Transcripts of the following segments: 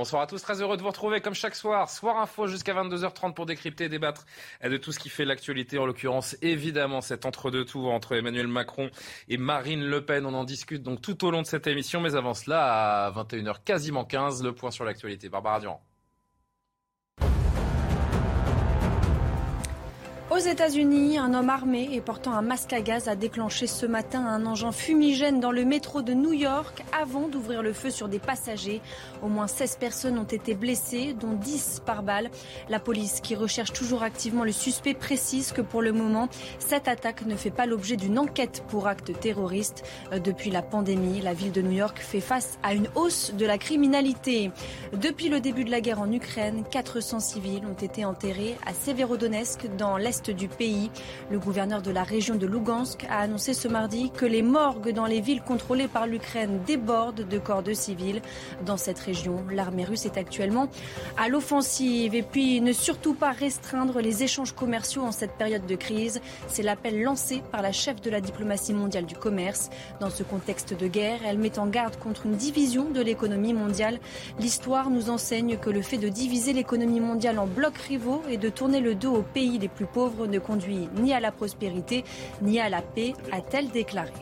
Bonsoir à tous, très heureux de vous retrouver comme chaque soir. Soir Info jusqu'à 22h30 pour décrypter et débattre de tout ce qui fait l'actualité. En l'occurrence, évidemment, cet entre-deux tours entre Emmanuel Macron et Marine Le Pen. On en discute donc tout au long de cette émission. Mais avant cela, à 21h quasiment 15, le point sur l'actualité. Barbara Durand. États-Unis, un homme armé et portant un masque à gaz a déclenché ce matin un engin fumigène dans le métro de New York avant d'ouvrir le feu sur des passagers. Au moins 16 personnes ont été blessées, dont 10 par balle. La police, qui recherche toujours activement le suspect, précise que pour le moment, cette attaque ne fait pas l'objet d'une enquête pour acte terroriste. Euh, depuis la pandémie, la ville de New York fait face à une hausse de la criminalité. Depuis le début de la guerre en Ukraine, 400 civils ont été enterrés à Severodonetsk dans l'est du pays. Le gouverneur de la région de Lugansk a annoncé ce mardi que les morgues dans les villes contrôlées par l'Ukraine débordent de corps de civils. Dans cette région, l'armée russe est actuellement à l'offensive. Et puis, ne surtout pas restreindre les échanges commerciaux en cette période de crise. C'est l'appel lancé par la chef de la diplomatie mondiale du commerce. Dans ce contexte de guerre, elle met en garde contre une division de l'économie mondiale. L'histoire nous enseigne que le fait de diviser l'économie mondiale en blocs rivaux et de tourner le dos aux pays les plus pauvres ne conduit ni à la prospérité ni à la paix, a-t-elle déclaré.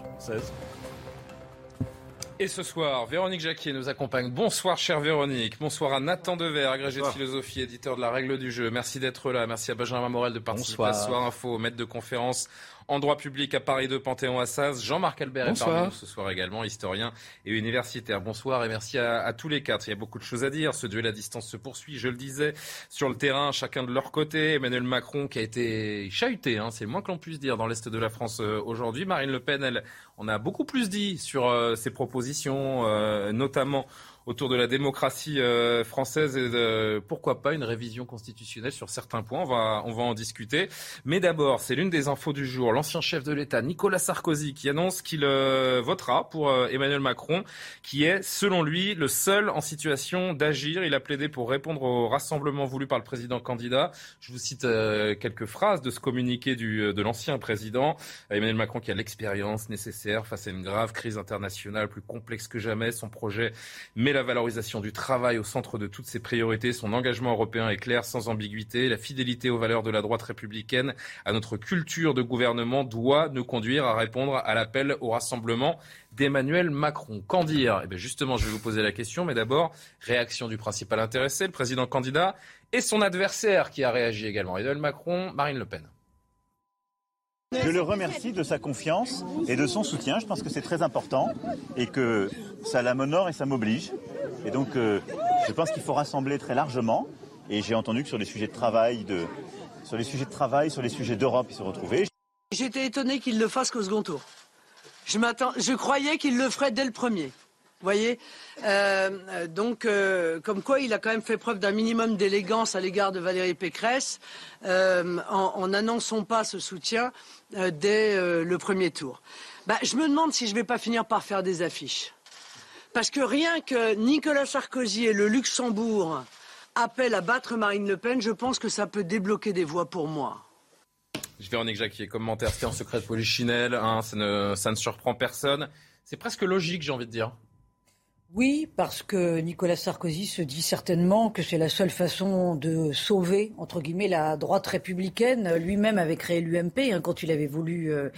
Et ce soir, Véronique Jacquier nous accompagne. Bonsoir, chère Véronique. Bonsoir à Nathan Dever, agrégé de philosophie, éditeur de la règle du jeu. Merci d'être là. Merci à Benjamin Morel de participer à Soir Info, maître de conférence en droit public à Paris 2 Panthéon-Assas. Jean-Marc Albert est parmi nous ce soir également, historien et universitaire. Bonsoir et merci à, tous les quatre. Il y a beaucoup de choses à dire. Ce duel à distance se poursuit, je le disais, sur le terrain, chacun de leur côté. Emmanuel Macron qui a été chahuté, hein, c'est moins que l'on puisse dire, dans l'Est de la France euh, aujourd'hui. Marine Le Pen, elle, on a beaucoup plus dit sur euh, ses propositions, euh, notamment autour de la démocratie euh, française et pourquoi pas une révision constitutionnelle sur certains points. On va, on va en discuter. Mais d'abord, c'est l'une des infos du jour. L'ancien chef de l'État, Nicolas Sarkozy, qui annonce qu'il euh, votera pour euh, Emmanuel Macron, qui est, selon lui, le seul en situation d'agir. Il a plaidé pour répondre au rassemblement voulu par le président candidat. Je vous cite quelques phrases de ce communiqué du, de l'ancien président. Emmanuel Macron qui a l'expérience nécessaire face à une grave crise internationale plus complexe que jamais. Son projet met valorisation du travail au centre de toutes ses priorités. Son engagement européen est clair, sans ambiguïté. La fidélité aux valeurs de la droite républicaine, à notre culture de gouvernement, doit nous conduire à répondre à l'appel au rassemblement d'Emmanuel Macron. Qu'en dire? Eh Justement, je vais vous poser la question, mais d'abord, réaction du principal intéressé, le président candidat, et son adversaire qui a réagi également. Emmanuel Macron, Marine Le Pen. Je le remercie de sa confiance et de son soutien. Je pense que c'est très important et que ça la m'honore et ça m'oblige. Et donc, euh, je pense qu'il faut rassembler très largement. Et j'ai entendu que sur les sujets de travail, sur les sujets de travail, sur les sujets d'Europe, il se retrouvait. J'étais étonné qu'il le fasse qu'au second tour. Je, je croyais qu'il le ferait dès le premier. Vous voyez euh, Donc, euh, comme quoi, il a quand même fait preuve d'un minimum d'élégance à l'égard de Valérie Pécresse en n'annonçant pas ce soutien dès le premier tour. Bah, je me demande si je ne vais pas finir par faire des affiches. Parce que rien que Nicolas Sarkozy et le Luxembourg appellent à battre Marine Le Pen, je pense que ça peut débloquer des voix pour moi. Véronique Jacquier, commentaire, c'était en secret de Polichinelle, hein, ça ne surprend personne. C'est presque logique, j'ai envie de dire. Oui, parce que Nicolas Sarkozy se dit certainement que c'est la seule façon de sauver, entre guillemets, la droite républicaine. Lui-même avait créé l'UMP hein, quand il avait voulu euh,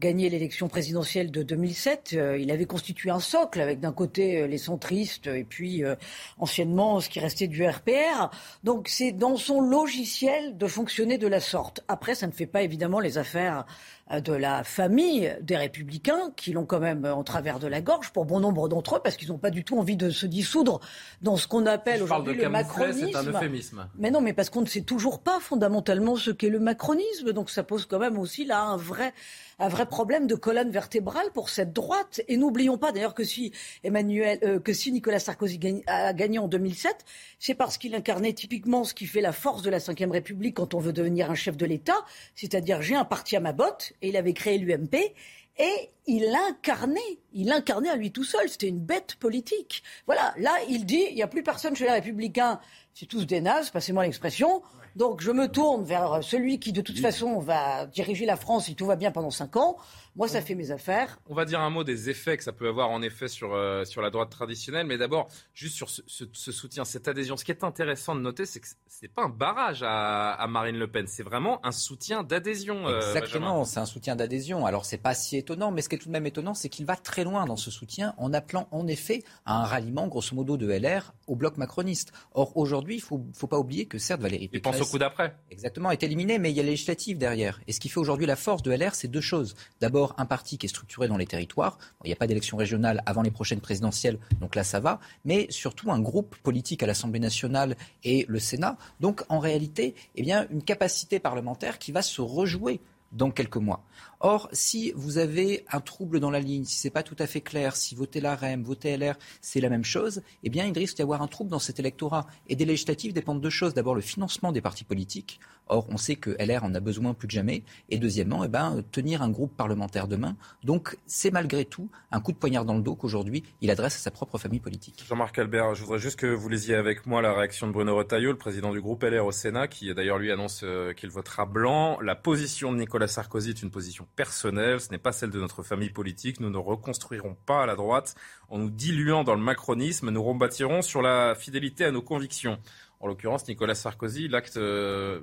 gagné l'élection présidentielle de 2007, euh, il avait constitué un socle avec d'un côté euh, les centristes et puis euh, anciennement ce qui restait du RPR. Donc c'est dans son logiciel de fonctionner de la sorte. Après, ça ne fait pas évidemment les affaires de la famille des républicains qui l'ont quand même en travers de la gorge pour bon nombre d'entre eux parce qu'ils n'ont pas du tout envie de se dissoudre dans ce qu'on appelle aujourd'hui le macronisme. C'est un euphémisme. Mais non, mais parce qu'on ne sait toujours pas fondamentalement ce qu'est le macronisme, donc ça pose quand même aussi là un vrai un vrai problème de colonne vertébrale pour cette droite. Et n'oublions pas d'ailleurs que si Emmanuel, euh, que si Nicolas Sarkozy a gagné en 2007, c'est parce qu'il incarnait typiquement ce qui fait la force de la Ve République quand on veut devenir un chef de l'État, c'est-à-dire j'ai un parti à ma botte, et il avait créé l'UMP. Et il incarnait, il incarnait à lui tout seul. C'était une bête politique. Voilà. Là, il dit, il n'y a plus personne chez les Républicains. C'est tous des nazes, passez-moi l'expression. Donc je me tourne vers celui qui, de toute façon, va diriger la France si tout va bien pendant cinq ans. Moi, ça fait mes affaires. On va dire un mot des effets que ça peut avoir en effet sur, euh, sur la droite traditionnelle. Mais d'abord, juste sur ce, ce, soutien, cette adhésion. Ce qui est intéressant de noter, c'est que ce n'est pas un barrage à, à, Marine Le Pen. C'est vraiment un soutien d'adhésion. Euh, Exactement, c'est un soutien d'adhésion. Alors, c'est pas si étonnant. Mais ce qui est tout de même étonnant, c'est qu'il va très loin dans ce soutien en appelant en effet à un ralliement, grosso modo, de LR au bloc macroniste. Or, aujourd'hui, il ne faut, faut, pas oublier que certes, Valérie Pécresse... Il pense au coup d'après. Exactement, est éliminé, mais il y a les législatives derrière. Et ce qui fait aujourd'hui la force de LR, c'est deux choses. D'abord, un parti qui est structuré dans les territoires. il n'y a pas d'élection régionale avant les prochaines présidentielles, donc là ça va. Mais surtout un groupe politique à l'Assemblée nationale et le Sénat. Donc en réalité, eh une capacité parlementaire qui va se rejouer dans quelques mois. Or, si vous avez un trouble dans la ligne, si ce n'est pas tout à fait clair, si voter la REM, voter LR, c'est la même chose, eh bien, il risque d'y avoir un trouble dans cet électorat. Et des législatives dépendent de deux choses. D'abord, le financement des partis politiques. Or, on sait que LR en a besoin plus que jamais. Et deuxièmement, eh ben, tenir un groupe parlementaire demain. Donc, c'est malgré tout un coup de poignard dans le dos qu'aujourd'hui, il adresse à sa propre famille politique. Jean-Marc Albert, je voudrais juste que vous lisiez avec moi la réaction de Bruno Retailleau, le président du groupe LR au Sénat, qui d'ailleurs lui annonce euh, qu'il votera blanc. La position de Nicolas Sarkozy est une position personnelle ce n'est pas celle de notre famille politique. Nous ne reconstruirons pas à la droite en nous diluant dans le macronisme. Nous rebâtirons sur la fidélité à nos convictions. En l'occurrence, Nicolas Sarkozy, l'acte euh,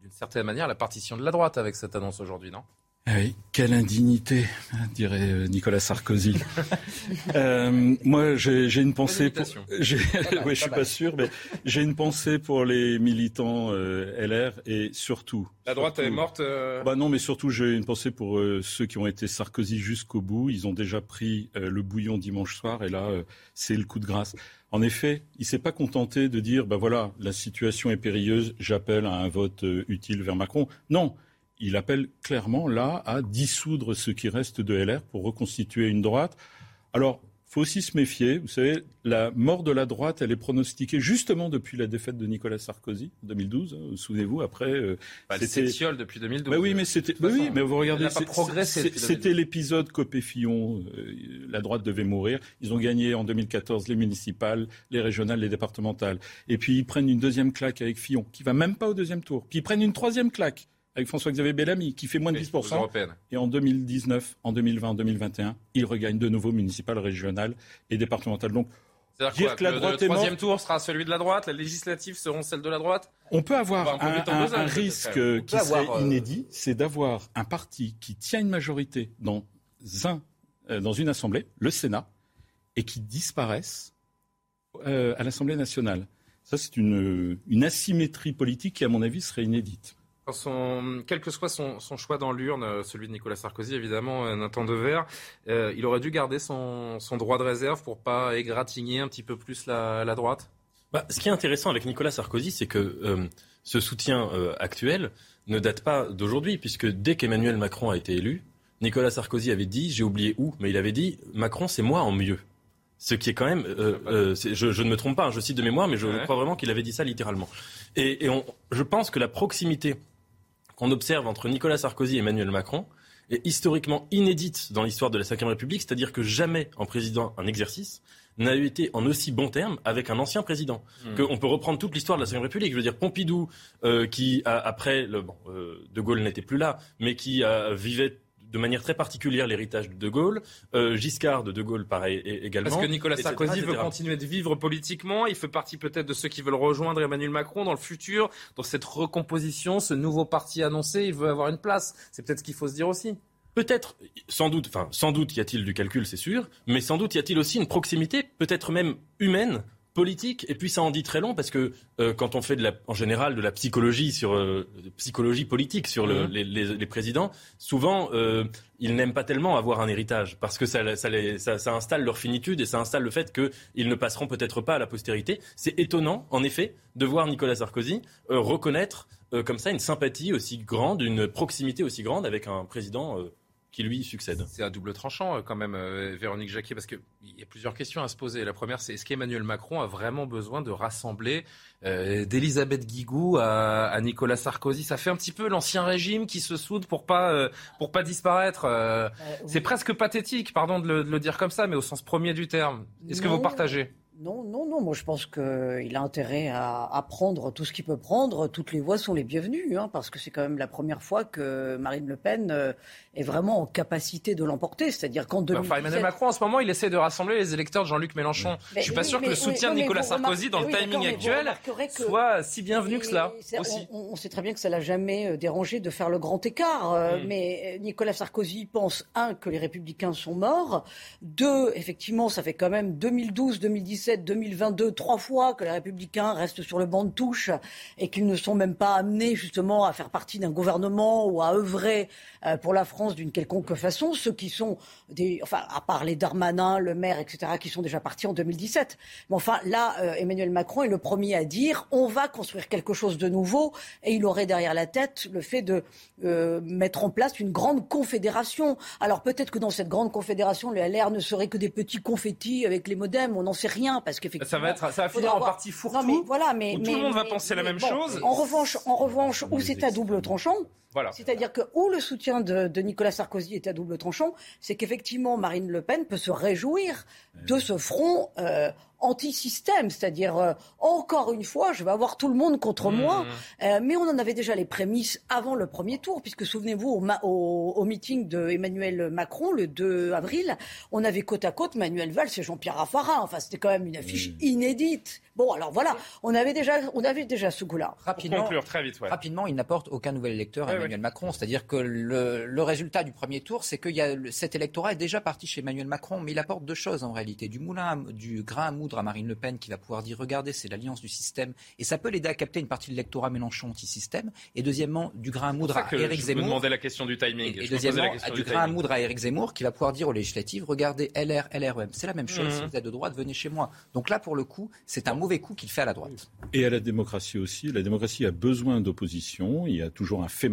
d'une certaine manière la partition de la droite avec cette annonce aujourd'hui, non? Oui, quelle indignité, dirait euh, Nicolas Sarkozy. euh, moi, j'ai une pensée pour. je suis pas sûr, mais j'ai une pensée pour les militants euh, LR et surtout. La droite est morte. Euh, bah non, mais surtout j'ai une pensée pour ceux qui ont été Sarkozy jusqu'au bout. Ils ont déjà pris le bouillon dimanche soir et là, c'est le coup de grâce. En effet, il s'est pas contenté de dire, bah voilà, la situation est périlleuse, j'appelle à un vote utile vers Macron. Non il appelle clairement là à dissoudre ce qui reste de LR pour reconstituer une droite. Alors, faut aussi se méfier. Vous savez, la mort de la droite, elle est pronostiquée justement depuis la défaite de Nicolas Sarkozy en 2012. Hein, souvenez-vous, après. Euh, bah, c'était depuis 2012. oui, mais c'était. oui, mais vous regardez. C'était l'épisode Copé-Fillon. Euh, la droite devait mourir. Ils ont gagné en 2014 les municipales, les régionales, les départementales. Et puis ils prennent une deuxième claque avec Fillon, qui va même pas au deuxième tour. Puis ils prennent une troisième claque avec François-Xavier Bellamy, qui fait moins de 10%. Et en 2019, en 2020, en 2021, il regagne de nouveau municipal, régional et départemental. Donc, dire que la droite le, troisième tour sera celui de la droite, les législatives seront celles de la droite On peut avoir un, risque qui serait euh, inédit, c'est d'avoir un parti qui tient une majorité dans, un, euh, dans une assemblée, le Sénat, et qui disparaisse euh, à l'Assemblée nationale. Ça, c'est une, une asymétrie politique qui, à mon avis, serait inédite quel que soit son, choix dans l'urne, euh, celui de Nicolas Sarkozy, évidemment, euh, Nathan Dever, euh, il aurait dû garder son, droit de réserve pour pas égratigner un petit peu plus la, droite? Bah, Ce qui est intéressant avec Nicolas Sarkozy, c'est que ce soutien actuel ne date pas d'aujourd'hui, puisque dès qu'Emmanuel Macron a été élu, Nicolas Sarkozy avait dit, j'ai oublié où, mais il avait dit, Macron, c'est moi en mieux. Ce qui est quand même, je, ne me trompe pas, hein, je cite de mémoire, mais je crois vraiment qu'il avait dit ça littéralement. Et, je pense que la proximité qu'on observe entre Nicolas Sarkozy et Emmanuel Macron est historiquement inédite dans l'histoire de la Ve République, c'est-à-dire que jamais un président un exercice n'a été en aussi bon terme avec un ancien président. Hmm. On peut reprendre toute l'histoire de la Ve République. Je veux dire, Pompidou, euh, qui après, le, bon, euh, De Gaulle n'était plus là, mais qui vivait de manière très particulière l'héritage de De Gaulle. Euh, Giscard de De Gaulle, pareil également. Parce que Nicolas Sarkozy veut continuer de vivre politiquement. Il fait partie peut-être de ceux qui veulent rejoindre Emmanuel Macron dans le futur, dans cette recomposition, ce nouveau parti annoncé. Il veut avoir une place. C'est peut-être ce qu'il faut se dire aussi. Peut-être, sans doute, enfin, sans doute y a-t-il du calcul, c'est sûr, mais sans doute y a-t-il aussi une proximité, peut-être même humaine, politique et puis ça en dit très long parce que euh, quand on fait de la, en général de la psychologie sur euh, psychologie politique sur le, mhm. les, les, présidents, souvent euh, ils n'aiment pas tellement avoir un héritage parce que ça, ça, ça, ça, installe leur finitude et ça installe le fait qu'ils ne passeront peut-être pas à la postérité. C'est étonnant, en effet, de voir Nicolas Sarkozy reconnaître comme ça une sympathie aussi grande, une proximité aussi grande avec un président qui lui succède. C'est à double tranchant euh, quand même, euh, Véronique Jacquet, parce qu'il y a plusieurs questions à se poser. La première, c'est est-ce qu'Emmanuel Macron a vraiment besoin de rassembler euh, d'Elisabeth Guigou à, Nicolas Sarkozy? Ça fait un petit peu l'ancien régime qui se soude pour pas pour pas disparaître. c'est presque pathétique, pardon de le, de le, dire comme ça, mais au sens premier du terme. Est-ce que vous partagez? Non, non, non. Moi, je pense qu'il a intérêt à, prendre tout ce qu'il peut prendre. Toutes les voix sont les bienvenues, hein, parce que c'est quand même la première fois que Marine Le Pen euh, est vraiment en capacité de l'emporter. C'est-à-dire qu'en 2017... Enfin, Emmanuel Macron, en ce moment, il essaie de rassembler les électeurs de Jean-Luc Mélenchon. je je suis pas sûr que le soutien de Nicolas Sarkozy, dans le timing actuel, soit si bienvenu que cela. Aussi. On, sait très bien que ça l'a jamais euh, dérangé de faire le grand écart. Euh, mm. Mais Nicolas Sarkozy pense un que les Républicains sont morts. Deux, effectivement, ça fait quand même 2012, 2017 2022, trois fois que les républicains restent sur le banc de touche et qu'ils ne sont même pas amenés justement à faire partie d'un gouvernement ou à œuvrer euh, pour la France d'une quelconque façon, ceux qui sont enfin, à part les Darmanin, le maire, etc., qui sont déjà partis en 2017. Mais enfin, là, euh, Emmanuel Macron est le premier à dire on va construire quelque chose de nouveau et il aurait derrière la tête le fait de euh, mettre en place une grande confédération. Alors peut-être que dans cette grande confédération, le LR ne serait que des petits confettis avec les modems, on n'en sait rien parce qu'effectivement ça va être, ça va finir en partie fourre-tout. Mais voilà, mais, tout le monde va penser la même chose. En revanche, en revanche, où c'est à double tranchant. Voilà. C'est-à-dire que où le soutien de, de, Nicolas Sarkozy est à double tranchant, c'est qu'effectivement Marine Le Pen peut se réjouir de ce front euh, anti-système, c'est-à-dire euh, encore une fois, je vais avoir tout le monde contre mmh. moi. Euh, mais on en avait déjà les prémices avant le premier tour, puisque souvenez-vous au, au, meeting de Emmanuel Macron le 2 avril, on avait côte à côte Manuel Valls et Jean-Pierre Raffarin. Enfin, c'était quand même une affiche inédite. Bon, alors voilà, on avait déjà, on avait déjà ce goût-là. Rapidement, conclure très vite, rapidement, il n'apporte aucun nouvel électeur à Emmanuel Macron. C'est-à-dire que le, le, résultat du premier tour, c'est que y a, cet électorat est déjà parti chez Emmanuel Macron, mais il apporte deux choses en réalité du moulin, du grain à moudre à Marine Le Pen qui va pouvoir dire regardez, c'est l'alliance du système et ça peut l'aider à capter une partie de l'électorat Mélenchon anti-système. Et deuxièmement, du grain à moudre à Éric Zemmour. Je me demandais la question du timing. Et, deuxièmement, du grain à moudre à Éric Zemmour qui va pouvoir dire aux législatives regardez LR, LREM, c'est la même chose. Mmh. Si vous êtes de droite, venez chez moi. Donc là, pour le coup, c'est un mauvais coup qu'il fait à la droite. Et à la démocratie aussi. La démocratie a besoin d'opposition. Il y a toujours un fait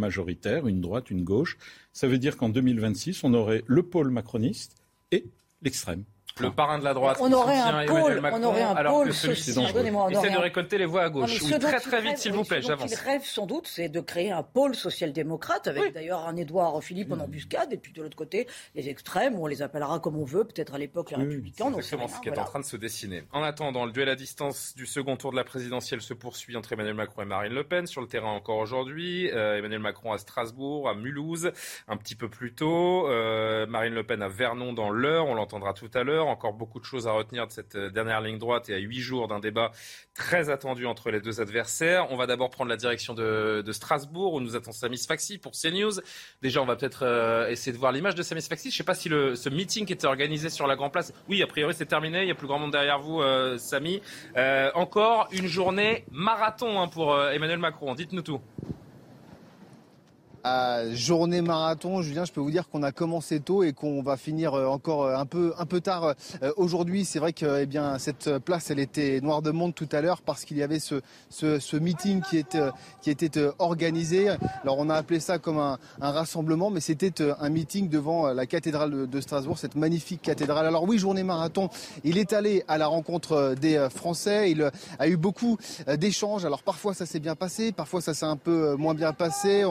une droite, une gauche. Ça veut dire qu'en 2026, on aurait le pôle macroniste et l'extrême le parrain de la droite. On aurait un pôle, on aurait un pôle Essaie de récolter les voix à gauche. Oui, très très vite, s'il vous plaît, j'avance. Ce rêve sans doute, c'est de créer un pôle social-démocrate avec d'ailleurs un Édouard Philippe en embuscade et puis de l'autre côté les extrêmes, on les appellera comme on veut, peut-être à l'époque les républicains. C'est exactement ce qui est en train de se dessiner. En attendant, le duel à distance du second tour de la présidentielle se poursuit entre Emmanuel Macron et Marine Le Pen sur le terrain encore aujourd'hui. Euh, Emmanuel Macron à Strasbourg, à Mulhouse, un petit peu plus tôt. Euh, Marine Le Pen à Vernon dans l'heure, on l'entendra tout à l'heure. Encore beaucoup de choses à retenir de cette euh, dernière ligne droite et à huit jours d'un débat très attendu entre les deux adversaires. On va d'abord prendre la direction de, Strasbourg où nous attend Samis Faxi pour CNews. Déjà, on va peut-être euh, essayer de voir l'image de Samis Faxi. Je ne sais pas si ce meeting qui était organisé sur la Grand Place, oui, a priori c'est terminé. Il y a plus grand monde derrière vous, euh, Samy. encore une journée marathon hein, pour Emmanuel Macron. Dites-nous tout journée marathon, Julien, je peux vous dire qu'on a commencé tôt et qu'on va finir euh, encore euh, un peu, un peu tard euh, aujourd'hui. C'est vrai que eh bien, cette place, elle était noire de monde tout à l'heure parce qu'il y avait ce, ce, meeting qui, est, qui était organisé. Alors on a appelé ça comme un, rassemblement, mais c'était un meeting devant la cathédrale de, Strasbourg, cette magnifique cathédrale. Alors oui, journée marathon, il est allé à la rencontre des Français. Il a eu beaucoup d'échanges. Alors parfois ça s'est bien passé, parfois ça s'est un peu moins bien passé.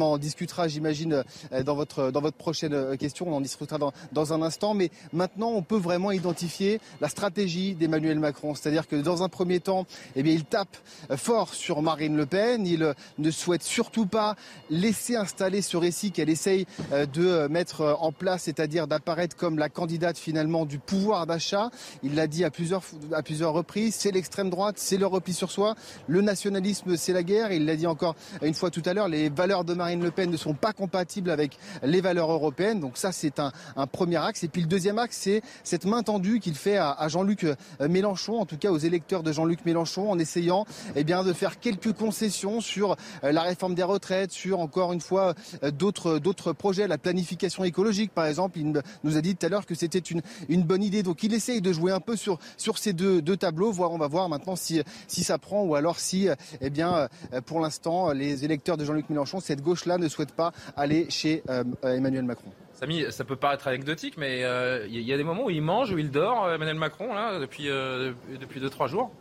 En discutera, j'imagine, euh, dans votre, prochaine euh, question. On en discutera dans, dans un instant. Mais maintenant, on peut vraiment identifier la stratégie d'Emmanuel Macron. C'est-à-dire que dans un premier temps, eh bien, il tape euh, fort sur Marine Le Pen. Il ne souhaite surtout pas laisser installer ce récit qu'elle essaye de mettre en place, c'est-à-dire d'apparaître comme la candidate finalement du pouvoir d'achat. Il l'a dit à plusieurs, à plusieurs reprises. C'est l'extrême droite, c'est le repli sur soi. Le nationalisme, c'est la guerre. Il l'a dit encore une fois tout à l'heure. Les valeurs de de Marine Le Pen ne sont pas compatibles avec les valeurs européennes. Donc ça, c'est un, premier axe. Et puis le deuxième axe, c'est cette main tendue qu'il fait à, Jean-Luc euh, Mélenchon, en tout cas aux électeurs de Jean-Luc Mélenchon, en essayant eh bien, de faire quelques concessions sur euh, la réforme des retraites, sur encore une fois euh, d'autres projets, la planification écologique par exemple. Il nous a dit tout à l'heure que c'était une, une bonne idée. Donc il essaye de jouer un peu sur, sur ces deux, deux tableaux. Voir, on va voir maintenant si, si ça prend ou alors si, eh bien, pour l'instant, les électeurs de Jean-Luc Mélenchon, cette gauche-là ne souhaite pas aller chez Emmanuel Macron. Samy, ça peut paraître anecdotique, mais il euh, y, a des moments où il mange, où il dort, euh, Emmanuel Macron, là, depuis 2-3 euh, depuis deux, trois jours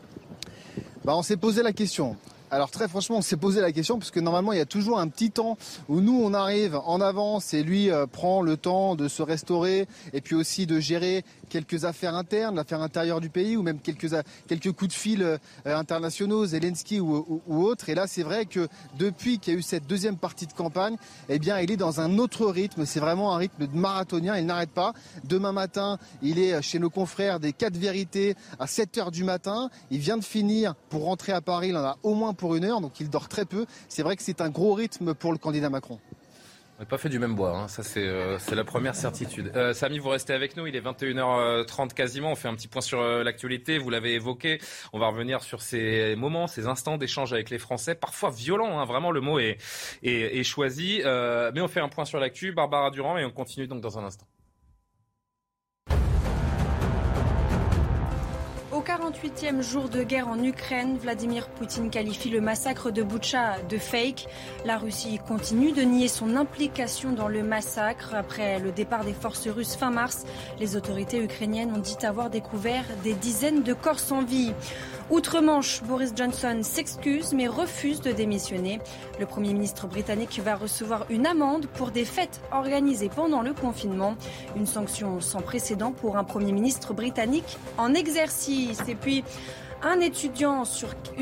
bah, On s'est posé la question. Alors très franchement, on s'est posé la question parce que normalement il y a toujours un petit temps où nous on arrive en avance et lui prend le temps de se restaurer et puis aussi de gérer quelques affaires internes, l'affaire intérieure du pays, ou même quelques, quelques coups de fil euh, internationaux, Zelensky ou, autres. Et là, c'est vrai que depuis qu'il y a eu cette deuxième partie de campagne, eh il est dans un autre rythme. C'est vraiment un rythme marathonien. Il n'arrête pas. Demain matin, il est chez nos confrères des 4 vérités à 7 heures du matin. Il vient de finir pour rentrer à Paris. Il en a au moins pour une heure, donc il dort très peu. C'est vrai que c'est un gros rythme pour le candidat Macron. Pas fait du même bois, hein. ça euh, c'est la première certitude. Euh, Samy, vous restez avec nous, il est 21h30 quasiment, on fait un petit point sur euh, l'actualité, vous l'avez évoqué, on va revenir sur ces moments, ces instants d'échange avec les Français, parfois violents, hein. vraiment le mot est, est choisi, mais on fait un point sur l'actu, Barbara Durand, et on continue donc dans un instant. 48e jour de guerre en Ukraine, Vladimir Poutine qualifie le massacre de Boucha de fake. La Russie continue de nier son implication dans le massacre. Après le départ des forces russes fin mars, les autorités ukrainiennes ont dit avoir découvert des dizaines de corps sans vie. Outre-Manche, Boris Johnson s'excuse mais refuse de démissionner. Le Premier ministre britannique va recevoir une amende pour des fêtes organisées pendant le confinement. Une sanction sans précédent pour un Premier ministre britannique en exercice. Et puis, une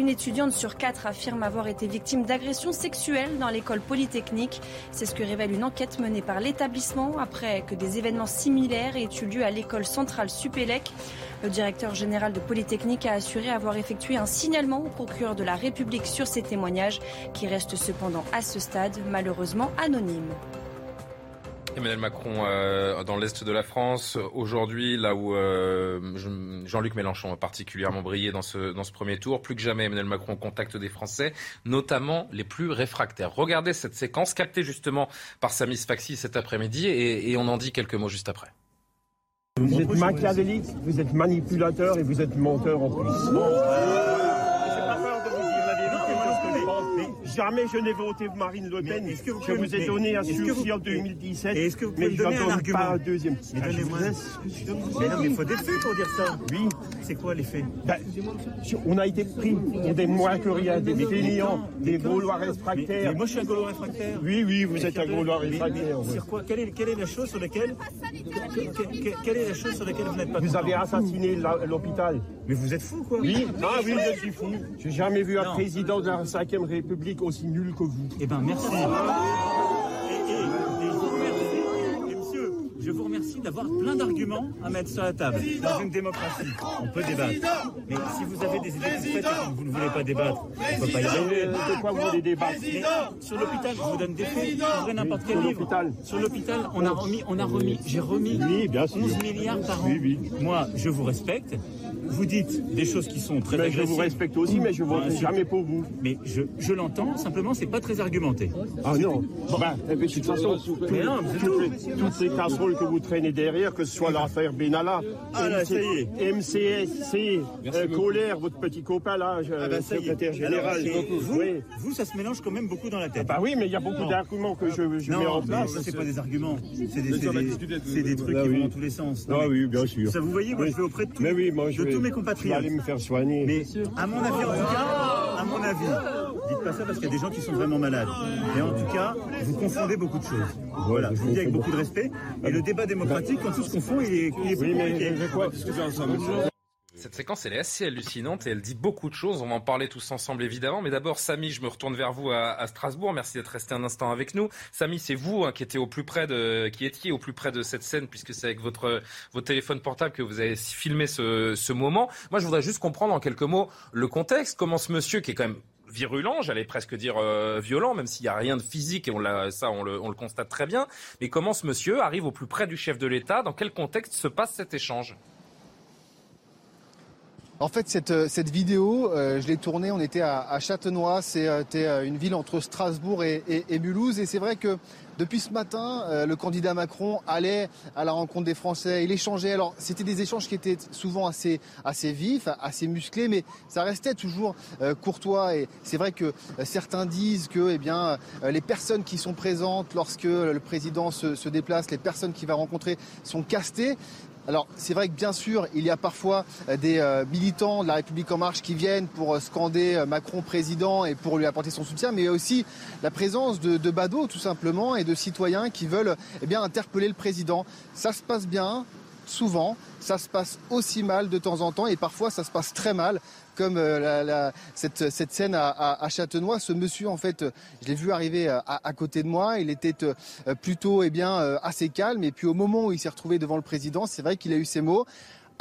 étudiante sur quatre affirme avoir été victime d'agressions sexuelles dans l'école polytechnique. C'est ce que révèle une enquête menée par l'établissement après que des événements similaires aient eu lieu à l'école centrale Supélec. Le directeur général de Polytechnique a assuré avoir effectué un signalement au procureur de la République sur ces témoignages qui restent cependant à ce stade malheureusement anonymes. Emmanuel Macron euh, dans l'est de la France aujourd'hui, là où euh, Jean-Luc Mélenchon a particulièrement brillé dans ce, dans ce premier tour. Plus que jamais, Emmanuel Macron contacte des Français, notamment les plus réfractaires. Regardez cette séquence captée justement par Samy Faxi cet après-midi et, et on en dit quelques mots juste après. Vous êtes machiavélique, vous êtes manipulateur et vous êtes menteur en plus. Jamais je n'ai voté Marine Le Pen. Que vous je vous ai donné un sursis en 2017. Est-ce que vous pouvez mais donner un argument pas un deuxième. Mais donnez-moi Mais non, mais il faut des faits pour dire ça. Oui. C'est quoi les faits ben, On a été pris pour des moins que rien, des fainéants, des Gaulois réfractaires. Mais, moi je suis un Gaulois réfractaire. Oui, oui, vous êtes un Gaulois réfractaire. Sur quoi quelle est, quelle est la chose sur laquelle quelle est la chose sur laquelle vous n'êtes pas Vous avez assassiné l'hôpital. Mais vous êtes fou, quoi. Oui, ah oui, je suis fou. J'ai jamais vu un président de la 5ème République aussi nul que vous. Eh ben, merci. je vous remercie d'avoir plein d'arguments à mettre sur la table. Dans une démocratie, on peut débattre. Mais si vous avez des idées concrètes et que vous ne voulez pas débattre, on ne peut pas y arriver. De quoi vous voulez débattre Sur l'hôpital, je vous donne des faits. Ouvrez n'importe quel livre. Sur l'hôpital, on a remis, on a remis, j'ai remis 11 milliards par an. Moi, je vous respecte vous dites des choses qui sont très mais Je vous respecte aussi, mais je ne voterai jamais pour vous. Mais je, je l'entends, simplement, c'est pas très argumenté. Ah non. Bah, de toute façon, mais non, toutes ces casseroles que vous traînez derrière, que ce soit l'affaire Benalla, ah, là, ça y est. MCSC, euh, Colère, votre petit copain là, ah, bah, secrétaire général. vous, oui. vous, ça se mélange quand même beaucoup dans la tête. bah oui, mais il y a beaucoup d'arguments que je, je mets en place. Ça, c'est pas des arguments. C'est des, des, des, trucs qui vont dans tous les sens. ah oui, bien sûr. Ça, vous voyez, moi, je vais auprès de, tout, oui, moi, je de tous mes compatriotes. Allez me faire soigner. Mais à mon avis, en tout cas, à mon avis, dites pas ça parce qu'il y a des gens qui sont vraiment malades. Mais en tout cas, vous confondez beaucoup de choses. Voilà, je vous dis avec beaucoup de respect. Et le débat démocratique, quand tout se confond, il est, il est oui, mais, quoi cette séquence, elle est assez hallucinante et elle dit beaucoup de choses. On va en parler tous ensemble, évidemment. Mais d'abord, Samy, je me retourne vers vous à, Strasbourg. Merci d'être resté un instant avec nous. Samy, c'est vous hein, qui, étiez au plus près de, qui au plus près de cette scène, puisque c'est avec votre, votre téléphone portable que vous avez filmé ce, moment. Moi, je voudrais juste comprendre en quelques mots le contexte. Comment ce monsieur, qui est quand même virulent, j'allais presque dire violent, même s'il n'y a rien de physique et ça on le constate très bien. Mais comment ce monsieur arrive au plus près du chef de l'État? Dans quel contexte se passe cet échange? En fait, cette, euh, vidéo, euh, je l'ai tournée, on était à, Châtenois, c'était euh, une ville entre Strasbourg et, Mulhouse, et c'est vrai que depuis ce matin, le candidat Macron allait à la rencontre des Français, il échangeait. Alors, c'était des échanges qui étaient souvent assez, vifs, assez musclés, mais ça restait toujours courtois. Et c'est vrai que certains disent que, eh bien, les personnes qui sont présentes lorsque le président se déplace, les personnes qu'il va rencontrer sont castées. Alors c'est vrai que bien sûr, il y a parfois euh, des euh, militants de la République en marche qui viennent pour euh, scander Macron président et pour lui apporter son soutien, mais il y a aussi la présence de, badauds tout simplement et de citoyens qui veulent eh bien, interpeller le président. Ça se passe bien, souvent, ça se passe aussi mal de temps en temps et parfois ça se passe très mal comme euh, cette, scène à, Châtenois. Ce monsieur, en fait, je l'ai vu arriver euh, à, côté de moi. Il était euh, plutôt, eh bien, assez calme. Et puis au moment où il s'est retrouvé devant le président, c'est vrai qu'il a eu ces mots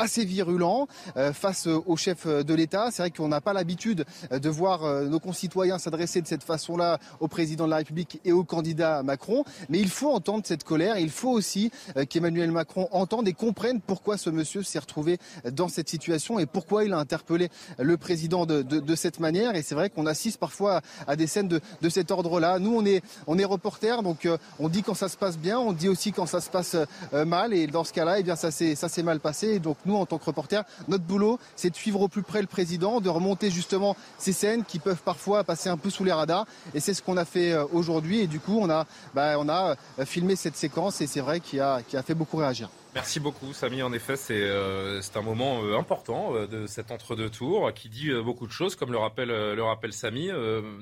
assez virulent euh, face au chef de l'État. C'est vrai qu'on n'a pas l'habitude euh, de voir euh, nos concitoyens s'adresser de cette façon-là au président de la République et au candidat Macron. Mais il faut entendre cette colère. Il faut aussi qu'Emmanuel Macron entende et comprenne pourquoi ce monsieur s'est retrouvé dans cette situation et pourquoi il a interpellé le président de, de, de cette manière. Et c'est vrai qu'on assiste parfois à des scènes de, de cet ordre-là. Nous, on est, on est reporters, donc on dit quand ça se passe bien, on dit aussi quand ça se passe mal. Et dans ce cas-là, eh bien, ça s'est mal passé. Donc en tant que reporters, notre boulot, c'est de suivre au plus près le président, de remonter justement ces scènes qui peuvent parfois passer un peu sous les radars. Et c'est ce qu'on a fait euh, aujourd'hui. Et du coup, on a, bah, euh, filmé cette séquence et c'est vrai qu'il a, a fait beaucoup réagir. Merci beaucoup, Samy. En effet, c'est euh, un moment euh, important euh, de cet entre-deux tours qui dit euh, beaucoup de choses, comme le rappelle, le rappelle Samy.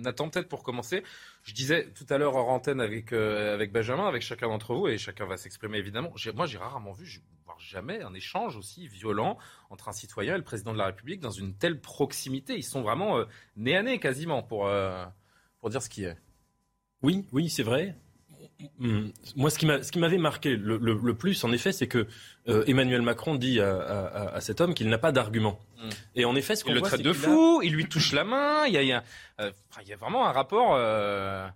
Nathan, peut-être pour commencer, je disais tout à l'heure en antenne avec, avec Benjamin, avec chacun d'entre vous, et chacun va s'exprimer évidemment. Moi, j'ai rarement vu, voire jamais, un échange aussi violent entre un citoyen et le président de la République dans une telle proximité. Ils sont vraiment nez à nez quasiment pour, pour dire ce qui est. Oui, oui, c'est vrai. Mm. Moi, ce qui m'avait marqué le, plus, en effet, c'est que euh, Emmanuel Macron dit à, cet homme qu'il n'a pas d'argument. Mm. Et en effet, ce qu'on il le traite de fou, il lui touche la main. Il y a, euh, vraiment un rapport. Euh,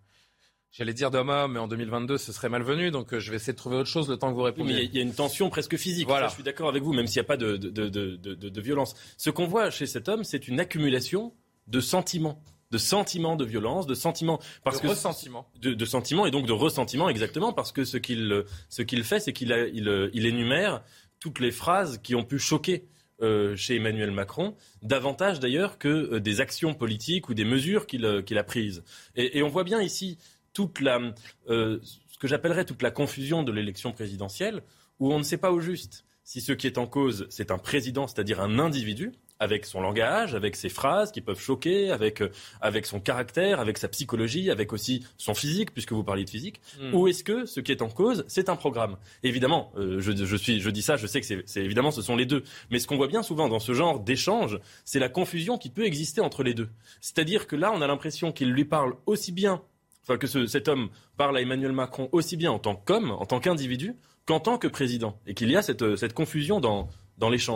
j'allais dire d'homme mais en 2022, ce serait malvenu. Donc, je vais essayer de trouver autre chose le temps que vous répondiez. mais il y, a une tension presque physique. Voilà. je suis d'accord avec vous, même s'il n'y a pas de, de violence. Ce qu'on voit chez cet homme, c'est une accumulation de sentiments de sentiments de violence, de sentiments parce de que ressentiment. De, sentiments et donc de ressentiment exactement parce que ce qu'il ce qu'il fait c'est qu'il il, il, énumère toutes les phrases qui ont pu choquer euh, chez Emmanuel Macron, davantage d'ailleurs que euh, des actions politiques ou des mesures qu'il euh, a prises. Et, on voit bien ici toute la, ce que j'appellerais toute la confusion de l'élection présidentielle, où on ne sait pas au juste si ce qui est en cause, c'est un président, c'est-à-dire un individu, avec son langage, avec ses phrases qui peuvent choquer, avec, euh, avec son caractère, avec sa psychologie, avec aussi son physique, puisque vous parliez de physique, hmm. ou est-ce que ce qui est en cause, c'est un programme? Évidemment, euh, je, je, suis, je dis ça, je sais que c'est évidemment ce sont les deux, mais ce qu'on voit bien souvent dans ce genre d'échange, c'est la confusion qui peut exister entre les deux. C'est-à-dire que là, on a l'impression qu'il lui parle aussi bien, enfin que ce, cet homme parle à Emmanuel Macron aussi bien en tant qu'homme, en tant qu'individu, qu'en tant que président, et qu'il y a cette, cette confusion dans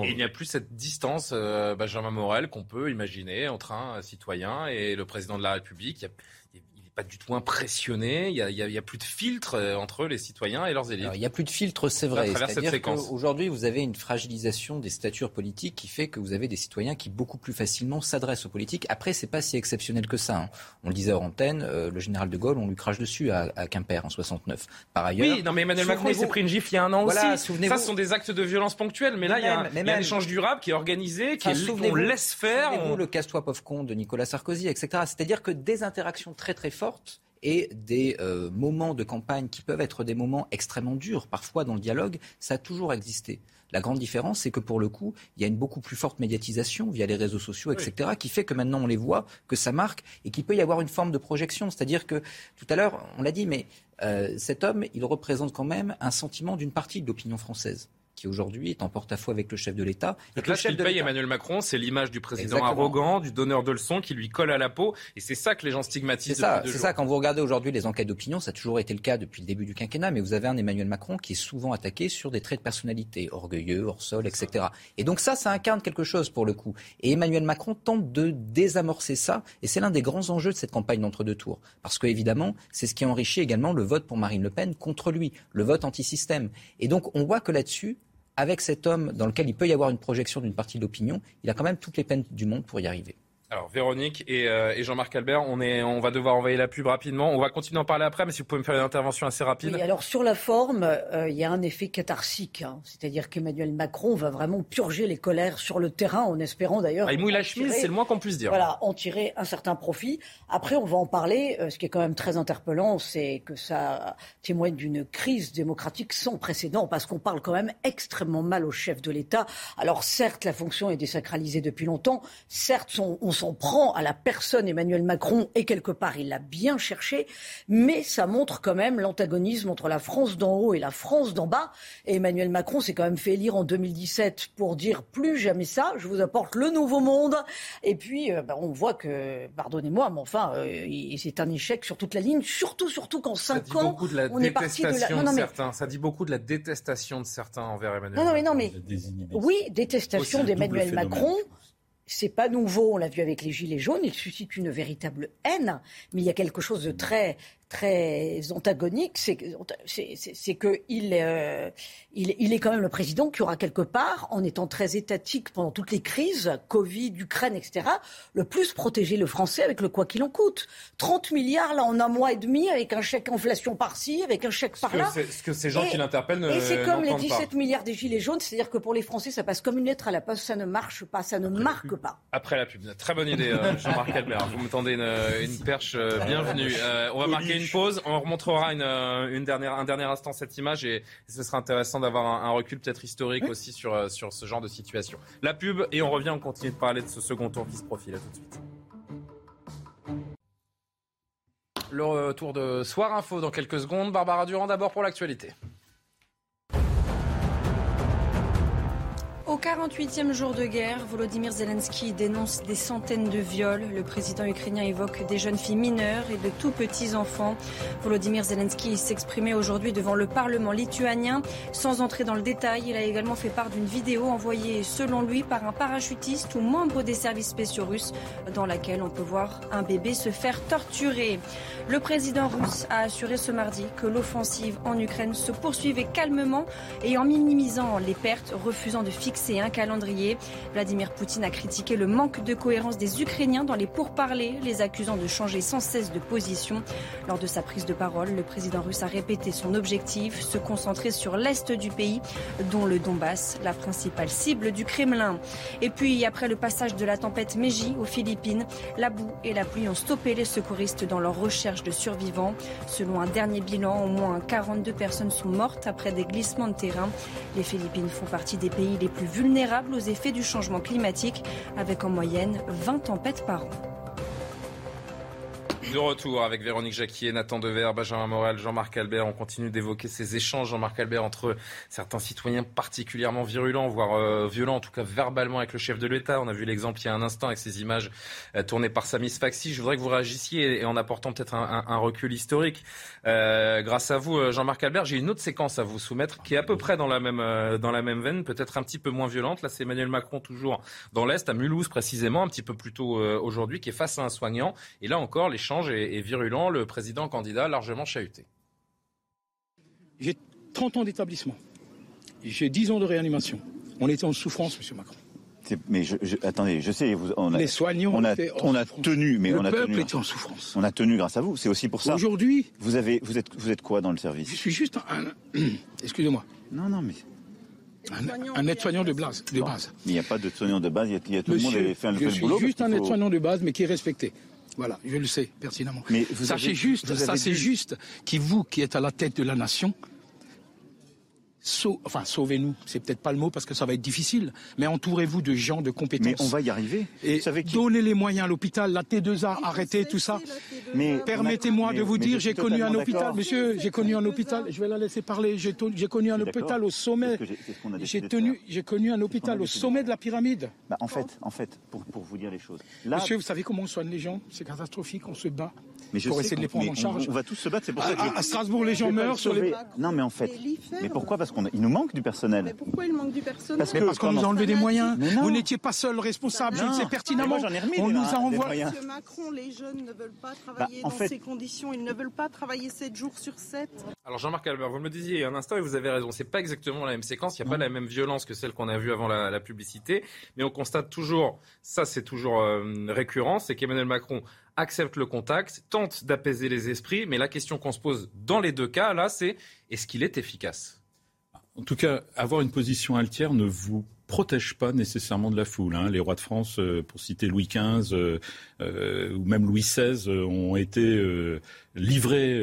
Il n'y a plus cette distance, euh, Benjamin Morel, qu'on peut imaginer entre un citoyen et le président de la République. Pas du tout impressionné. Il n'y a, plus de filtre euh, entre les citoyens et leurs élites. il n'y a plus de filtre, c'est vrai. C'est-à-dire qu'aujourd'hui, vous avez une fragilisation des statures politiques qui fait que vous avez des citoyens qui beaucoup plus facilement s'adressent aux politiques. Après, c'est pas si exceptionnel que ça. Hein. On le disait en antenne, euh, le général de Gaulle, on lui crache dessus à, à, Quimper en 69. Par ailleurs, oui, non mais Emmanuel Macron, il s'est pris une gifle il y a un an aussi. Ça, ce sont des actes de violence ponctuels, mais, là, il y, a un, échange durable qui est organisé, qui est, on laisse faire. On... le casse-toi pauvre con de Nicolas Sarkozy, etc. C'est-à-dire que des interactions très très fortes et des euh, moments de campagne qui peuvent être des moments extrêmement durs, parfois dans le dialogue, ça a toujours existé. La grande différence, c'est que pour le coup, il y a une beaucoup plus forte médiatisation via les réseaux sociaux, etc., qui fait que maintenant on les voit, que ça marque et qu'il peut y avoir une forme de projection. C'est-à-dire que tout à l'heure, on l'a dit, mais euh, cet homme, il représente quand même un sentiment d'une partie de l'opinion française. Qui aujourd'hui est en porte-à-faux avec le chef de l'État. Donc là, ce qu'il paye Emmanuel Macron, c'est l'image du président arrogant, du donneur de leçons qui lui colle à la peau. Et c'est ça que les gens stigmatisent. C'est ça, c'est ça. Quand vous regardez aujourd'hui les enquêtes d'opinion, ça a toujours été le cas depuis le début du quinquennat, mais vous avez un Emmanuel Macron qui est souvent attaqué sur des traits de personnalité, orgueilleux, hors sol, etc. Et donc ça, ça incarne quelque chose pour le coup. Et Emmanuel Macron tente de désamorcer ça. Et c'est l'un des grands enjeux de cette campagne d'entre-deux tours. Parce que, évidemment, c'est ce qui enrichit également le vote pour Marine Le Pen contre lui, le vote anti-système. Et donc, on voit que là-dessus, avec cet homme dans lequel il peut y avoir une projection d'une partie de l'opinion, il a quand même toutes les peines du monde pour y arriver. Alors Véronique euh, et, Jean-Marc Albert, on, est, on va devoir envoyer la pub rapidement. On va continuer d'en parler après, mais si vous pouvez me faire une intervention assez rapide. Oui, alors sur la forme, euh, il y a un effet catharsique, hein. c'est-à-dire qu'Emmanuel Macron va vraiment purger les colères sur le terrain, en espérant d'ailleurs. Ah, il mouille la chemise, c'est le moins qu'on puisse dire. Voilà, en tirer un certain profit. Après, on va en parler. Euh, ce qui est quand même très interpellant, c'est que ça témoigne d'une crise démocratique sans précédent, parce qu'on parle quand même extrêmement mal au chef de l'État. Alors certes, la fonction est désacralisée depuis longtemps. Certes, on s'en prend à la personne Emmanuel Macron et quelque part il l'a bien cherché, mais ça montre quand même l'antagonisme entre la France d'en haut et la France d'en bas. Et Emmanuel Macron s'est quand même fait élire en 2017 pour dire plus jamais ça, je vous apporte le nouveau monde. Et puis euh, bah, on voit que, pardonnez-moi, mais enfin euh, c'est un échec sur toute la ligne, surtout surtout qu'en cinq ans on est parti de la non, certains. Ça dit beaucoup de la détestation de certains envers Emmanuel. Non, non mais non mais oui détestation d'Emmanuel Macron c'est pas nouveau, on l'a vu avec les Gilets jaunes, il suscite une véritable haine, mais il y a quelque chose de très très antagonique, c'est qu'il euh, il, il, est quand même le président qui aura quelque part, en étant très étatique pendant toutes les crises, Covid, Ukraine, etc., le plus protégé le français avec le quoi qu'il en coûte. 30 milliards là en un mois et demi, avec un chèque inflation par-ci, avec un chèque par-là. Ce que ces gens qui l'interpellent Et c'est comme les 17 milliards des Gilets jaunes, c'est-à-dire que pour les Français, ça passe comme une lettre à la poste, ça ne marche pas, ça ne marque pas. Après la pub, très bonne idée, euh, Jean-Marc Albert. Vous me tendez une, une perche euh, bienvenue. on va marquer une pause. On remontrera une, euh, une, dernière, un dernier instant cette image et ce sera intéressant d'avoir un, recul peut-être historique aussi sur, euh, sur ce genre de situation. La pub et on revient, on continue de parler de ce second tour qui se profile. À tout de suite. Le retour de Soir Info dans quelques secondes. Barbara Durand d'abord pour l'actualité. Au 48e jour de guerre, Volodymyr Zelensky dénonce des centaines de viols. Le président ukrainien évoque des jeunes filles mineures et de tout petits enfants. Volodymyr Zelensky s'exprimait aujourd'hui devant le Parlement lituanien. Sans entrer dans le détail, il a également fait part d'une vidéo envoyée selon lui par un parachutiste ou membre des services spéciaux russes dans laquelle on peut voir un bébé se faire torturer. Le président russe a assuré ce mardi que l'offensive en Ukraine se poursuivait calmement et en minimisant les pertes, refusant de fixer un calendrier. Vladimir Poutine a critiqué le manque de cohérence des Ukrainiens dans les pourparlers, les accusant de changer sans cesse de position. Lors de sa prise de parole, le président russe a répété son objectif, se concentrer sur l'est du pays, dont le Donbass, la principale cible du Kremlin. Et puis, après le passage de la tempête Meiji aux Philippines, la boue et la pluie ont stoppé les secouristes dans leur recherche de survivants. Selon un dernier bilan, au moins 42 personnes sont mortes après des glissements de terrain. Les Philippines font partie des pays les plus vulnérables aux effets du changement climatique, avec en moyenne 20 tempêtes par an. De retour avec Véronique Jacquier, Nathan Dever, Benjamin Morel, Jean-Marc Albert. On continue d'évoquer ces échanges, Jean-Marc Albert, entre certains citoyens particulièrement virulents, voire euh, violents, en tout cas verbalement avec le chef de l'État. On a vu l'exemple il y a un instant avec ces images euh, tournées par Samis Faxi. Je voudrais que vous réagissiez et, en apportant peut-être un, recul historique. Euh, grâce à vous, Jean-Marc Albert, j'ai une autre séquence à vous soumettre qui est à peu près dans la même, dans la même veine, peut-être un petit peu moins violente. Là, c'est Emmanuel Macron toujours dans l'Est, à Mulhouse précisément, un petit peu plus tôt aujourd'hui, qui est face à un soignant. Et là encore, l'échange et, virulent, le président candidat largement chahuté. J'ai 30 ans d'établissement. J'ai 10 ans de réanimation. On était en souffrance, M. Macron. Mais je, attendez, je sais, vous, on a, les soignants on a, on a tenu, mais le on a peuple tenu, était en souffrance. On a tenu grâce à vous. C'est aussi pour ça. Aujourd'hui, vous avez, vous êtes, vous êtes quoi dans le service? Je suis juste un, excusez-moi. Non, non, mais un, aide-soignant de base. De base. Il n'y a pas de soignant de base. Il y a, tout le monde qui fait un je suis juste un aide-soignant de base, mais qui est respecté. Voilà, je le sais pertinemment. Mais Sachez juste, ça c'est juste, qui vous qui êtes à la tête de la nation, enfin, sauvez-nous, c'est peut-être pas le mot parce que ça va être difficile, mais entourez-vous de gens de compétences. Mais on va y arriver. Et donnez les moyens à l'hôpital, la T2A, arrêtez tout ça. Mais permettez-moi de vous dire, j'ai connu un hôpital, monsieur, j'ai connu un hôpital, je vais la laisser parler, j'ai connu un hôpital au sommet. J'ai tenu, j'ai connu un hôpital au sommet de la pyramide. Bah, en fait, en fait, pour, pour vous dire les choses. Monsieur, vous savez comment on soigne les gens? C'est catastrophique, on se bat. Mais je pour essayer de les prendre en charge. On, va tous se battre, c'est pour ça que à, Strasbourg, les gens meurent sur les. Non, mais en fait. Mais pourquoi Parce qu'il nous manque du personnel. Mais pourquoi il manque du personnel Parce, parce qu'on nous a enlevé des moyens. Vous n'étiez pas seul responsable, je le sais pertinemment. Moi, ai remis on nous a envoyé. Monsieur Macron, les jeunes ne veulent pas bah, travailler dans ces conditions. Ils ne veulent pas travailler 7 jours sur 7. Alors Jean-Marc Albert, vous me disiez il y a un instant et vous avez raison. C'est pas exactement la même séquence. Il n'y a pas la même violence que celle qu'on a vue avant la, publicité, mais on constate toujours, ça c'est toujours euh, récurrent, c'est qu'Emmanuel Macron accepte le contact, tente d'apaiser les esprits, mais la question qu'on se pose dans les deux cas, là, c'est est-ce qu'il est efficace? En tout cas, avoir une position altière ne vous protège pas nécessairement de la foule. Hein. Les rois de France, euh, pour citer Louis XV euh, euh, ou même Louis XVI, ont été livrés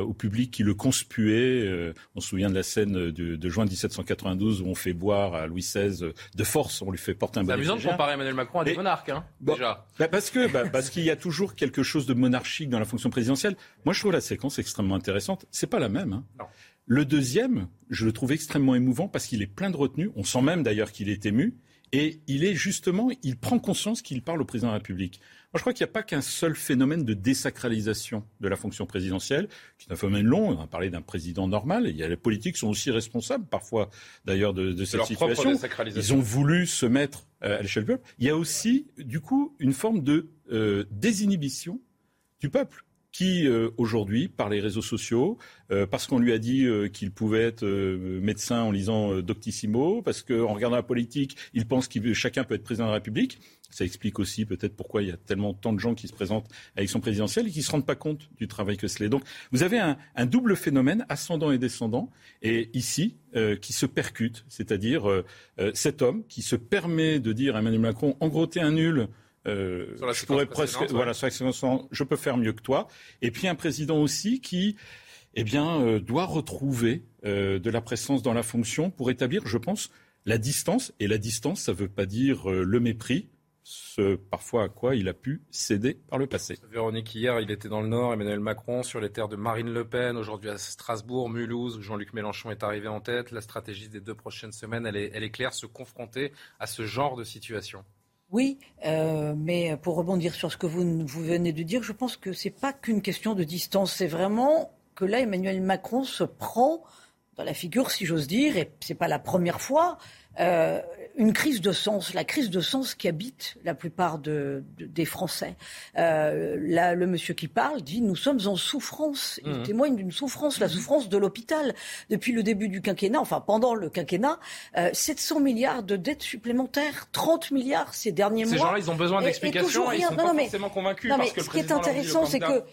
au public qui le conspuait. on se souvient de la scène de, juin 1792 où on fait boire à Louis XVI de force, on lui fait porter un bonnet. C'est amusant de comparer Emmanuel Macron à des monarques, hein, déjà. Bah, parce que bah, parce qu'il y a toujours quelque chose de monarchique dans la fonction présidentielle. Moi, je trouve la séquence extrêmement intéressante. C'est pas la même. Hein. Le deuxième, je le trouve extrêmement émouvant parce qu'il est plein de retenue. On sent même d'ailleurs qu'il est ému. Et il est justement, il prend conscience qu'il parle au président de la République. Moi, je crois qu'il n'y a pas qu'un seul phénomène de désacralisation de la fonction présidentielle, qui est un phénomène long. On a parlé d'un président normal. il y a les politiques sont aussi responsables parfois, d'ailleurs, de, de cette situation. Ils ont voulu se mettre euh, à l'échelle du peuple. Il y a aussi, du coup, une forme de euh, désinhibition du peuple qui euh, aujourd'hui, par les réseaux sociaux, euh, parce qu'on lui a dit euh, qu'il pouvait être médecin en lisant Doctissimo, parce qu'en regardant la politique, il pense que chacun peut être président de la République. Ça explique aussi peut-être pourquoi il y a tellement tant de gens qui se présentent à l'élection présidentielle et qui ne se rendent pas compte du travail que c'est. Donc vous avez un, un, double phénomène, ascendant et descendant, et ici, qui se percute, c'est-à-dire cet homme qui se permet de dire à Emmanuel Macron, en gros, t'es un nul, euh, je pourrais presque, voilà, je peux faire mieux que toi. Et puis un président aussi qui, eh bien, euh, doit retrouver euh, de la présence dans la fonction pour établir, je pense, la distance. Et la distance, ça ne veut pas dire le mépris. Ce, parfois à quoi il a pu céder par le passé. Véronique, hier, il était dans le Nord, Emmanuel Macron, sur les terres de Marine Le Pen, aujourd'hui à Strasbourg, Mulhouse, où Jean-Luc Mélenchon est arrivé en tête. La stratégie des deux prochaines semaines, elle est, elle est claire, se confronter à ce genre de situation. Oui, euh, mais pour rebondir sur ce que vous, venez de dire, je pense que ce n'est pas qu'une question de distance, c'est vraiment que là, Emmanuel Macron se prend dans la figure, si j'ose dire, et ce n'est pas la première fois, euh, une crise de sens, la crise de sens qui habite la plupart de, des Français. Euh, là, le monsieur qui parle dit nous sommes en souffrance. Il mmh. témoigne d'une souffrance, la souffrance de l'hôpital depuis le début du quinquennat, enfin pendant le quinquennat, euh, 700 milliards de dettes supplémentaires, 30 milliards ces derniers mois. Ces gens-là, ils ont besoin d'explications. Ils sont pas forcément convaincus. Non, mais parce que ce qui est intéressant, c'est que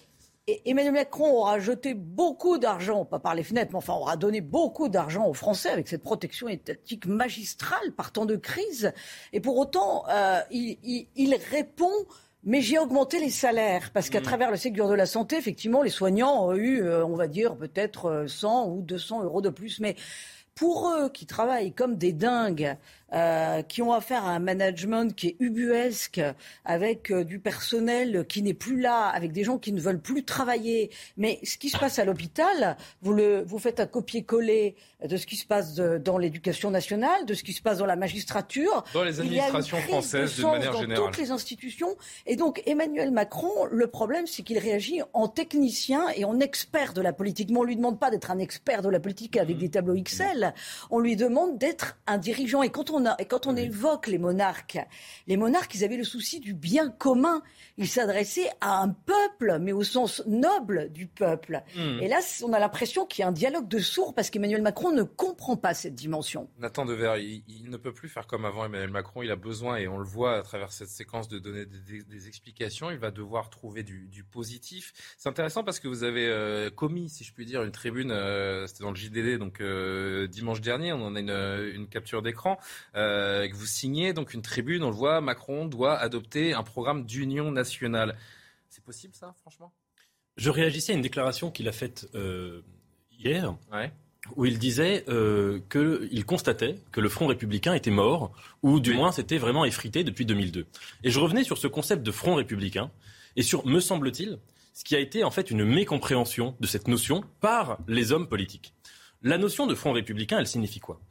Emmanuel Macron aura jeté beaucoup d'argent, pas par les fenêtres, mais enfin aura donné beaucoup d'argent aux Français avec cette protection étatique magistrale par temps de crise. Et pour autant, euh, il, répond mais j'ai augmenté les salaires parce qu'à mmh. travers le Ségur de la santé, effectivement, les soignants ont eu, euh, on va dire, peut-être 100 euh, ou 200 euros de plus. Mais pour eux qui travaillent comme des dingues euh, qui ont affaire à un management qui est ubuesque, avec euh, du personnel qui n'est plus là, avec des gens qui ne veulent plus travailler. Mais ce qui se passe à l'hôpital, vous, le, vous faites un copier-coller de ce qui se passe dans l'éducation nationale, de ce qui se passe dans la magistrature. Dans les administrations françaises, de manière dans générale. toutes les institutions. Et donc, Emmanuel Macron, le problème, c'est qu'il réagit en technicien et en expert de la politique. Mais on ne lui demande pas d'être un expert de la politique avec mmh. des tableaux XL. On lui demande d'être un dirigeant. Et quand on et quand on évoque les monarques, les monarques, ils avaient le souci du bien commun. Ils s'adressaient à un peuple, mais au sens noble du peuple. Hmm. Et là, on a l'impression qu'il y a un dialogue de sourds parce qu'Emmanuel Macron ne comprend pas cette dimension. Nathan Dever, il, il, ne peut plus faire comme avant Emmanuel Macron. Il a besoin, et on le voit à travers cette séquence, de donner des, explications. Il va devoir trouver du, positif. C'est intéressant parce que vous avez euh, commis, si je puis dire, une tribune, euh, c'était dans le JDD, donc euh, dimanche dernier, on en a une, une capture d'écran. Euh, que vous signez donc une tribune, on le voit, Macron doit adopter un programme d'union nationale. C'est possible ça, franchement? Je réagissais à une déclaration qu'il a faite euh, hier. Où il disait euh, qu'il constatait que le Front républicain était mort, ou du moins s'était vraiment effrité depuis 2002. Et je revenais sur ce concept de Front républicain, et sur, me semble-t-il, ce qui a été en fait une mécompréhension de cette notion par les hommes politiques. La notion de Front républicain, elle signifie quoi?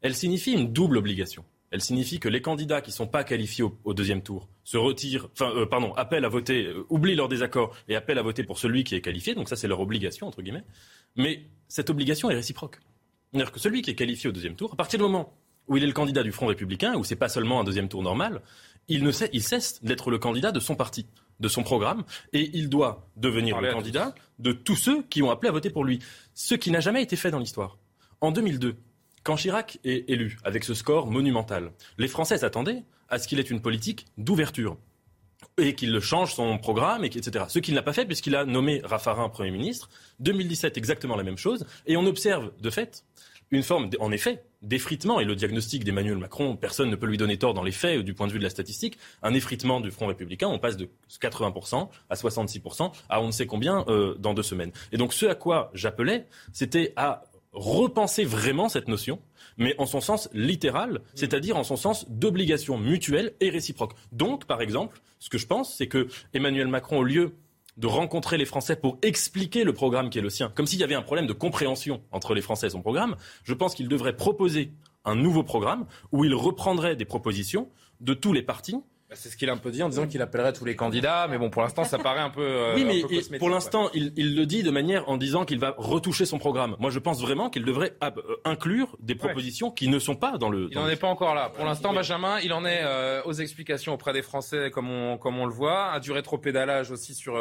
Elle signifie une double obligation. Elle signifie que les candidats qui ne sont pas qualifiés au, deuxième tour se retirent, enfin, euh, pardon, appellent à voter, euh, oublient leur désaccord et appellent à voter pour celui qui est qualifié. Donc ça, c'est leur obligation, entre guillemets. Mais cette obligation est réciproque. C'est-à-dire que celui qui est qualifié au deuxième tour, à partir du moment où il est le candidat du Front républicain, où c'est pas seulement un deuxième tour normal, il, ne sait, il cesse d'être le candidat de son parti, de son programme, et il doit devenir le candidat de tous ceux qui ont appelé à voter pour lui. Ce qui n'a jamais été fait dans l'histoire. En 2002, quand Chirac est élu avec ce score monumental, les Français s'attendaient à ce qu'il ait une politique d'ouverture et qu'il change son programme, etc. Ce qu'il n'a pas fait puisqu'il a nommé Raffarin Premier ministre. 2017, exactement la même chose. Et on observe, de fait, une forme, en effet, d'effritement. Et le diagnostic d'Emmanuel Macron, personne ne peut lui donner tort dans les faits, du point de vue de la statistique. Un effritement du Front républicain, on passe de 80% à 66%, à on ne sait combien euh, dans deux semaines. Et donc ce à quoi j'appelais, c'était à repenser vraiment cette notion, mais en son sens littéral, c'est-à-dire en son sens d'obligation mutuelle et réciproque. Donc, par exemple, ce que je pense, c'est que Emmanuel Macron, au lieu de rencontrer les Français pour expliquer le programme qui est le sien, comme s'il y avait un problème de compréhension entre les Français et son programme, je pense qu'il devrait proposer un nouveau programme où il reprendrait des propositions de tous les partis c'est ce qu'il a un peu dit en disant qu'il appellerait tous les candidats, mais bon, pour l'instant, ça paraît un peu. Euh, oui, mais pour l'instant, il, le dit de manière en disant qu'il va retoucher son programme. Moi, je pense vraiment qu'il devrait euh, inclure des propositions qui ne sont pas dans le. il n'en est pas encore là. Pour l'instant, Benjamin, il en est euh, aux explications auprès des Français, comme on, comme on le voit, à du rétropédalage aussi sur,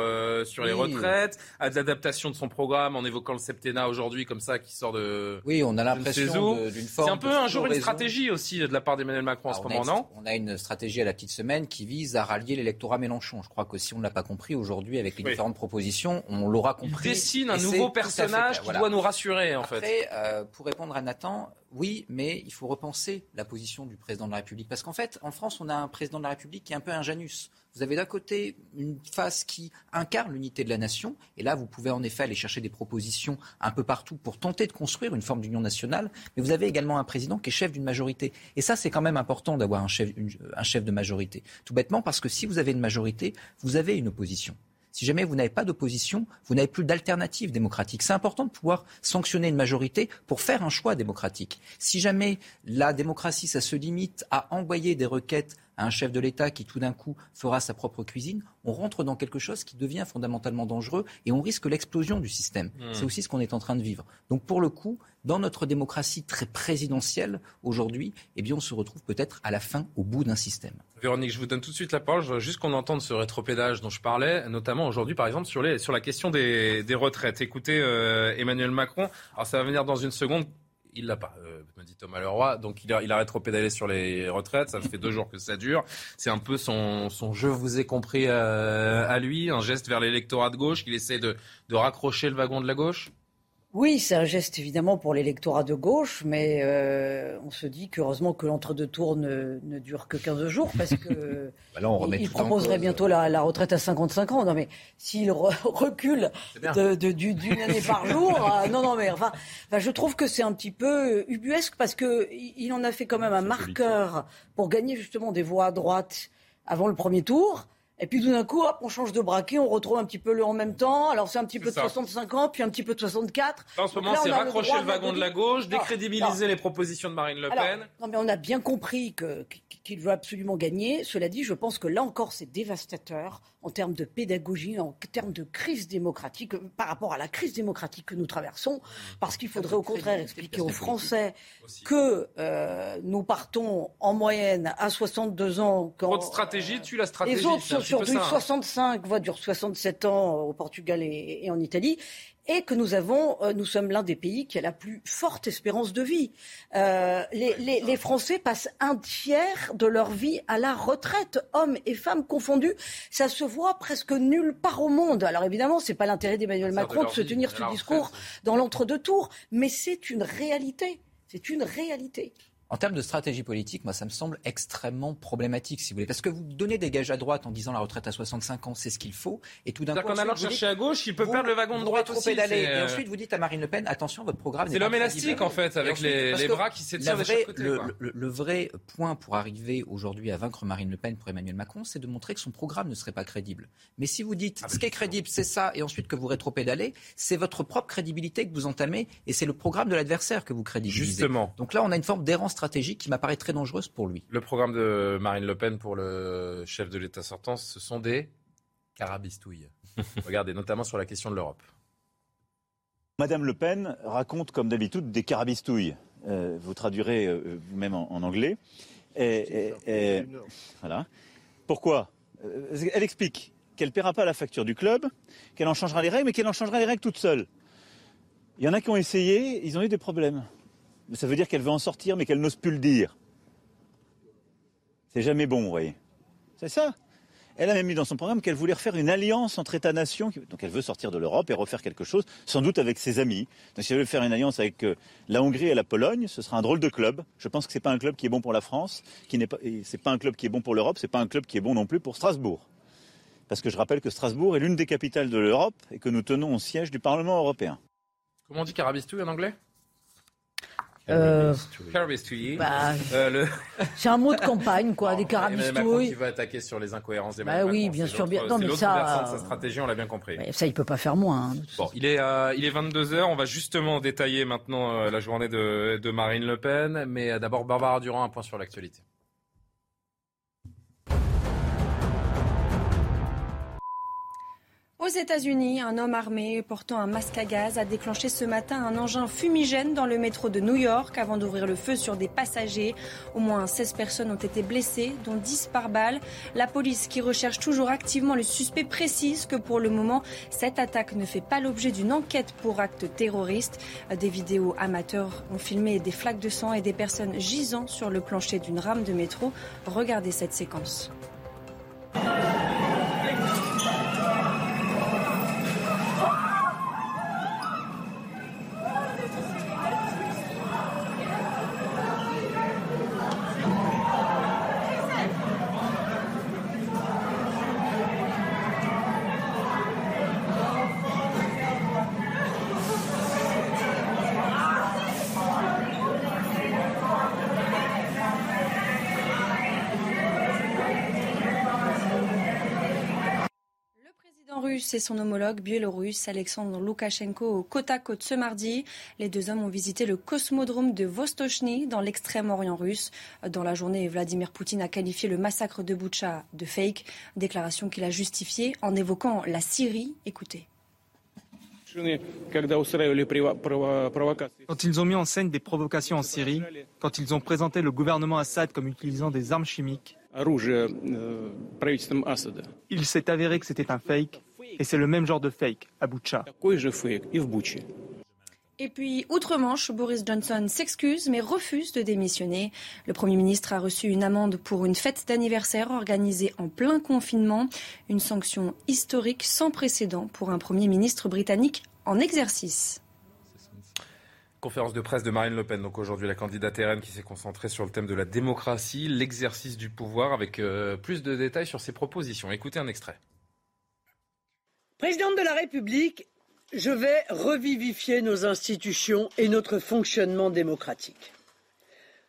sur les retraites, à de l'adaptation de son programme en évoquant le septennat aujourd'hui, comme ça, qui sort de. Oui, on a l'impression d'une forme. C'est un peu un jour une stratégie aussi de la part d'Emmanuel Macron en ce moment, non? On a une stratégie à la petite semaine qui vise à rallier l'électorat Mélenchon. Je crois que si on ne l'a pas compris aujourd'hui avec les différentes propositions, on l'aura compris. Il dessine un nouveau personnage qui doit nous rassurer en fait. Euh, pour répondre à Nathan, oui, mais il faut repenser la position du président de la République. Parce qu'en fait, en France, on a un président de la République qui est un peu un Janus. Vous avez d'un côté une face qui incarne l'unité de la nation, et là, vous pouvez en effet aller chercher des propositions un peu partout pour tenter de construire une forme d'union nationale, mais vous avez également un président qui est chef d'une majorité. Et ça, c'est quand même important d'avoir un chef, un chef de majorité. Tout bêtement, parce que si vous avez une majorité, vous avez une opposition. Si jamais vous n'avez pas d'opposition, vous n'avez plus d'alternative démocratique. C'est important de pouvoir sanctionner une majorité pour faire un choix démocratique. Si jamais la démocratie, se limite à envoyer des requêtes à un chef de l'État qui tout d'un coup fera sa propre cuisine, on rentre dans quelque chose qui devient fondamentalement dangereux et on risque l'explosion du système. Hmm. C'est aussi ce qu'on est en train de vivre. Donc pour le coup, dans notre démocratie très présidentielle aujourd'hui, eh bien on se retrouve peut-être à la fin au bout d'un système. Véronique, je vous donne tout de suite la parole. Je juste qu'on entende ce rétropédage dont je parlais, notamment aujourd'hui, par exemple, sur, les, sur la question des, retraites. Écoutez, euh, Emmanuel Macron, alors ça va venir dans une seconde, il l'a pas, euh, me dit Thomas Leroy. Donc il, a, il arrête trop pédalé sur les retraites. Ça fait deux jours que ça dure. C'est un peu son, son je vous ai compris euh, à lui, un geste vers l'électorat de gauche qu'il essaie de, de raccrocher le wagon de la gauche. Oui, c'est un geste évidemment pour l'électorat de gauche, mais euh, on se dit qu'heureusement que l'entre-deux tours ne, ne, dure que 15 jours parce que bah on il, proposerait bientôt la, la, retraite à 55 ans. Non mais s'il recule d'une année par jour, euh, non non mais enfin, je trouve que c'est un petit peu ubuesque parce que il en a fait quand même un marqueur pour gagner justement des voix à droite avant le premier tour. Et puis tout d'un coup, hop, on change de braquet, on retrouve un petit peu le en même temps. Alors c'est un petit peu de 65 ans, puis un petit peu de 64. En ce moment, c'est raccrocher le, wagon de la gauche, décrédibiliser les propositions de Marine Le Pen. non, mais on a bien compris qu'il veut absolument gagner. Cela dit, je pense que là encore, c'est dévastateur en termes de pédagogie, en termes de crise démocratique, euh, par rapport à la crise démocratique que nous traversons, parce qu'il faudrait au contraire expliquer aux Français que euh, nous partons en moyenne à 62 ans. Quand, Votre stratégie tue la stratégie. Les autres sont sur du 65, voire du 67 ans au Portugal et en Italie et que nous avons, euh, nous sommes l'un des pays qui a la plus forte espérance de vie. Euh, les, les, les, Français passent un tiers de leur vie à la retraite, hommes et femmes confondus. Ça se voit presque nulle part au monde. Alors évidemment, c'est pas l'intérêt d'Emmanuel Macron de, se tenir ce discours dans l'entre-deux tours, mais c'est une réalité. C'est une réalité. En termes de stratégie politique, moi, ça me semble extrêmement problématique, si vous voulez. Parce que vous donnez des gages à droite en disant la retraite à 65 ans, c'est ce qu'il faut. Et tout d'un coup. qu'on allant chercher à gauche, il peut perdre le wagon de droite aussi. Et euh, ensuite, vous dites à Marine Le Pen, attention, votre programme C'est l'homme élastique, en fait, avec les, bras qui s'étirent de chaque côté. Le, le, vrai point pour arriver aujourd'hui à vaincre Marine Le Pen pour Emmanuel Macron, c'est de montrer que son programme ne serait pas crédible. Mais si vous dites, ah, ce qui est crédible, c'est ça, et ensuite que vous rétropédalez, c'est votre propre crédibilité que vous entamez, et c'est le programme de l'adversaire que vous crédibilisez. Justement. Donc là, on a une forme d'errance stratégique qui m'apparaît très dangereuse pour lui. Le programme de Marine Le Pen pour le chef de l'État sortant, ce sont des carabistouilles. Regardez, notamment sur la question de l'Europe. Madame Le Pen raconte, comme d'habitude, des carabistouilles. Euh, vous traduirez euh, vous-même en, anglais. Et, voilà. Pourquoi? Euh, Elle explique qu'elle ne paiera pas la facture du club, qu'elle en changera les règles, mais qu'elle en changera les règles toute seule. Il y en a qui ont essayé, ils ont eu des problèmes. Ça veut dire qu'elle veut en sortir, mais qu'elle n'ose plus le dire. C'est jamais bon, vous voyez. C'est ça. Elle a même mis dans son programme qu'elle voulait refaire une alliance entre États-nations. Donc elle veut sortir de l'Europe et refaire quelque chose, sans doute avec ses amis. Donc si elle veut faire une alliance avec euh, la Hongrie et la Pologne, ce sera un drôle de club. Je pense que ce n'est pas un club qui est bon pour la France, qui n'est pas, un club qui est bon pour l'Europe, c'est pas un club qui est bon non plus pour Strasbourg. Parce que je rappelle que Strasbourg est l'une des capitales de l'Europe et que nous tenons au siège du Parlement européen. Comment on dit carabistouille en anglais? Euh, bah, euh, C'est un mot de campagne, quoi, des carabistouilles. qui va attaquer sur les incohérences des bah oui, bien sûr, bien. Non, mais ça, de sa stratégie, on l'a bien compris. ça, il peut pas faire moins. Hein, bon, il est, euh, il est 22 h On va justement détailler maintenant la journée de, de Marine Le Pen, mais d'abord Barbara Durand, un point sur l'actualité. Aux États-Unis, un homme armé portant un masque à gaz a déclenché ce matin un engin fumigène dans le métro de New York avant d'ouvrir le feu sur des passagers. Au moins 16 personnes ont été blessées, dont 10 par balle. La police, qui recherche toujours activement le suspect, précise que pour le moment, cette attaque ne fait pas l'objet d'une enquête pour acte terroriste. Des vidéos amateurs ont filmé des flaques de sang et des personnes gisant sur le plancher d'une rame de métro. Regardez cette séquence. Et son homologue biélorusse Alexandre Loukachenko au côte à côte ce mardi. Les deux hommes ont visité le cosmodrome de Vostochny dans l'extrême-orient russe. Dans la journée, Vladimir Poutine a qualifié le massacre de Boucha de fake, déclaration qu'il a justifiée en évoquant la Syrie. Écoutez. Quand ils ont mis en scène des provocations en Syrie, quand ils ont présenté le gouvernement Assad comme utilisant des armes chimiques, э, il s'est avéré que c'était un fake et c'est le même genre de fake à Boucha. Et puis, outre-Manche, Boris Johnson s'excuse mais refuse de démissionner. Le Premier ministre a reçu une amende pour une fête d'anniversaire organisée en plein confinement. Une sanction historique sans précédent pour un Premier ministre britannique en exercice. Conférence de presse de Marine Le Pen, donc aujourd'hui la candidate RN qui s'est concentrée sur le thème de la démocratie, l'exercice du pouvoir, avec euh, plus de détails sur ses propositions. Écoutez un extrait. Présidente de la République, je vais revivifier nos institutions et notre fonctionnement démocratique.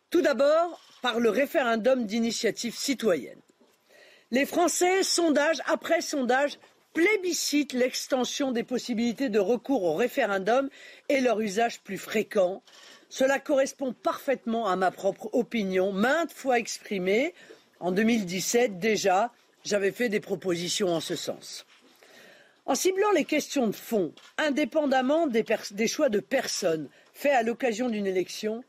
Tout d'abord, par le référendum d'initiative citoyenne. Les Français, sondage après sondage, plébiscitent l'extension des possibilités de recours au référendum et leur usage plus fréquent. Cela correspond parfaitement à ma propre opinion, maintes fois exprimée. En 2017, déjà, j'avais fait des propositions en ce sens. En ciblant les questions de fond, indépendamment des, choix de personnes faits à l'occasion d'une élection,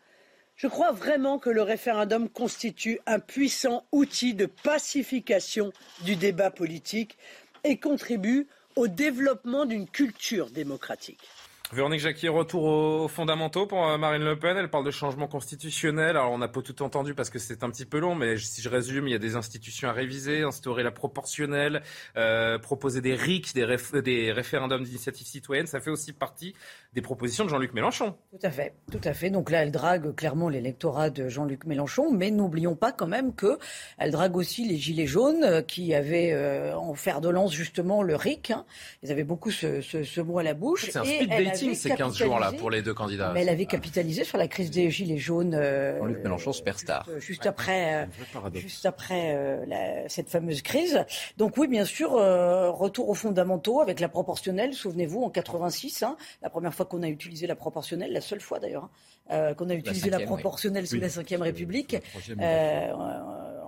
je crois vraiment que le référendum constitue un puissant outil de pacification du débat politique et contribue au développement d'une culture démocratique. Véronique Jacquier, retour aux fondamentaux pour euh, Marine Le Pen. Elle parle de changement constitutionnel. Alors, on n'a pas tout entendu parce que c'est un petit peu long, mais si je résume, il y a des institutions à réviser, instaurer la proportionnelle, euh, proposer des RIC, des, des référendums d'initiative citoyenne. Ça fait aussi partie des propositions de Jean-Luc Mélenchon. Tout à fait, tout à fait. Donc là, elle drague clairement l'électorat de Jean-Luc Mélenchon, mais n'oublions pas quand même que elle drague aussi les gilets jaunes euh, qui avaient euh, en fer de lance justement le RIC. Hein. Ils avaient beaucoup ce, ce, ce, mot à la bouche. C'est un speed ces 15 jours-là pour les deux candidats. Mais elle avait capitalisé sur la crise des gilets jaunes. Euh, Jean-Luc Mélenchon, superstar. Juste, après, juste après la, cette fameuse crise. Donc oui, bien sûr, retour aux fondamentaux avec la proportionnelle. Souvenez-vous, en 86, hein, la première fois qu'on a utilisé la proportionnelle, la seule fois d'ailleurs, hein, euh, qu'on a utilisé la, proportionnelle sous la Ve République. Euh,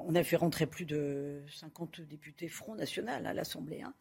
on a fait rentrer plus de 50 députés Front National à l'Assemblée. Hein,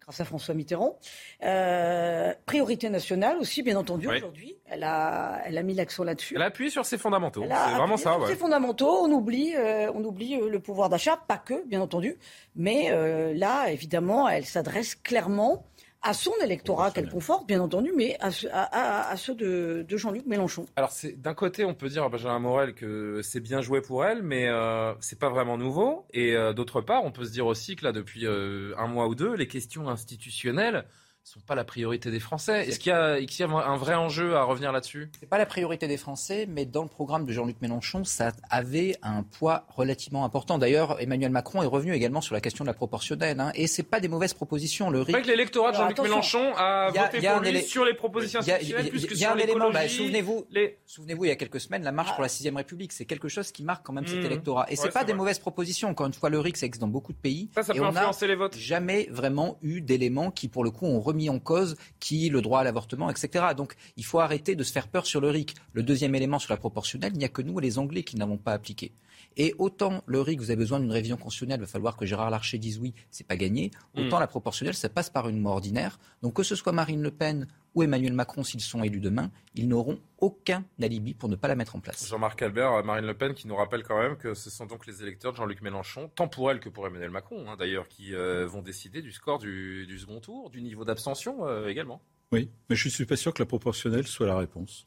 grâce à François Mitterrand. Euh, priorité nationale aussi, bien entendu, aujourd'hui. Elle a, elle a mis l'accent là-dessus. Elle a appuyé sur ses fondamentaux. C'est vraiment ça. Sur ses fondamentaux, on oublie, on oublie le pouvoir d'achat, pas que, bien entendu. Mais là, évidemment, elle s'adresse clairement à son électorat qu'elle conforte, bien entendu, mais à, ceux de, Jean-Luc Mélenchon. Alors, d'un côté, on peut dire à Benjamin Morel que c'est bien joué pour elle, mais euh, c'est pas vraiment nouveau. Et euh, d'autre part, on peut se dire aussi que là, depuis euh, un mois ou deux, les questions institutionnelles sont pas la priorité des Français. Est-ce qu'il y, y, a un vrai enjeu à revenir là-dessus? C'est pas la priorité des Français, mais dans le programme de Jean-Luc Mélenchon, ça avait un poids relativement important. D'ailleurs, Emmanuel Macron est revenu également sur la question de la proportionnelle, hein, et c'est pas des mauvaises propositions. Le RIC... que l'électorat de Jean-Luc Mélenchon a, voté pour lui sur les propositions institutionnelles plus que sur l'écologie. Bah, souvenez-vous, les... il y a quelques semaines, la marche pour la sixième République, c'est quelque chose qui marque quand même cet mmh. électorat. Et c'est pas des mauvaises propositions. Encore une fois, le RIC, ça existe dans beaucoup de pays. Ça, ça peut influencer les votes. Jamais vraiment eu d'éléments qui, pour le coup, ont remis en cause qui, le droit à l'avortement, etc. Donc il faut arrêter de se faire peur sur le RIC. Le deuxième élément sur la proportionnelle, il n'y a que nous et les Anglais qui n'avons pas appliqué. Et autant le RIC, vous avez besoin d'une révision constitutionnelle, il va falloir que Gérard Larcher dise oui, c'est pas gagné. Autant mm. la proportionnelle, ça passe par une loi ordinaire. Donc que ce soit Marine Le Pen ou Emmanuel Macron, s'ils sont élus demain, ils n'auront aucun alibi pour ne pas la mettre en place. Jean-Marc Albert, euh, Marine Le Pen, qui nous rappelle quand même que ce sont donc les électeurs de Jean-Luc Mélenchon, tant pour elle que pour Emmanuel Macron, hein, d'ailleurs, qui euh, vont décider du score du, second tour, du niveau d'abstention euh, également. Oui, mais je ne suis pas sûr que la proportionnelle soit la réponse.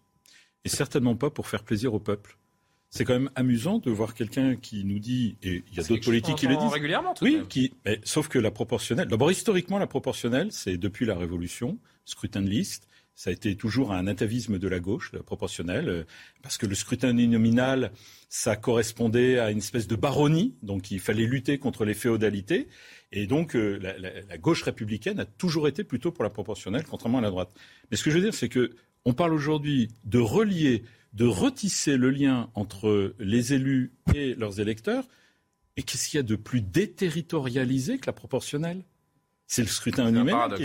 Et certainement pas pour faire plaisir au peuple. C'est quand même amusant de voir quelqu'un qui nous dit, et il y a d'autres politiques qui le disent. régulièrement, tout Oui, qui, mais, sauf que la proportionnelle. D'abord, historiquement, la proportionnelle, c'est depuis la Révolution, scrutin de liste. Ça a été toujours un atavisme de la gauche, la proportionnelle, euh, parce que le scrutin uninominal, ça correspondait à une espèce de baronnie, donc il fallait lutter contre les féodalités. Et donc, euh, la, gauche républicaine a toujours été plutôt pour la proportionnelle, contrairement à la droite. Mais ce que je veux dire, c'est que on parle aujourd'hui de relier, de retisser le lien entre les élus et leurs électeurs. Et qu'est-ce qu'il y a de plus déterritorialisé que la proportionnelle? C'est le scrutin uninominal.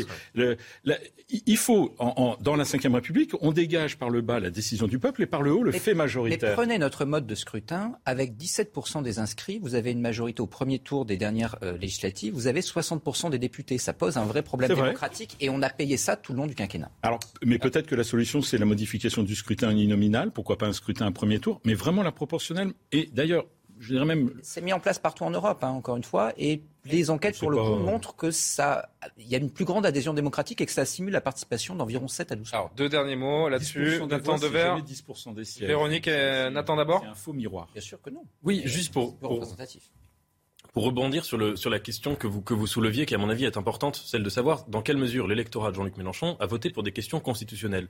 il faut, dans la Ve République, on dégage par le bas la décision du peuple et par le haut le fait majoritaire. Mais prenez notre mode de scrutin. Avec 17% des inscrits, vous avez une majorité au premier tour des dernières euh, législatives. Vous avez 60% des députés. Ça pose un vrai problème démocratique et on a payé ça tout le long du quinquennat. Alors, mais peut-être que la solution, c'est la modification du scrutin uninominal. Pourquoi pas un scrutin à premier tour? Mais vraiment la proportionnelle. Et d'ailleurs, je dirais même. C'est mis en place partout en Europe, hein, encore une fois, et les enquêtes pour le coup montrent que ça, il y a une plus grande adhésion démocratique et que ça simule la participation d'environ 7 à 12 Alors deux derniers mots là-dessus. Nathan Devers. Véronique, euh, Nathan d'abord. C'est un faux miroir. Bien sûr que non. Oui, juste pour, pour, représentatif. Pour rebondir sur, le, la question que vous, que vous souleviez, qui à mon avis est importante, celle de savoir dans quelle mesure l'électorat de Jean-Luc Mélenchon a voté pour des questions constitutionnelles.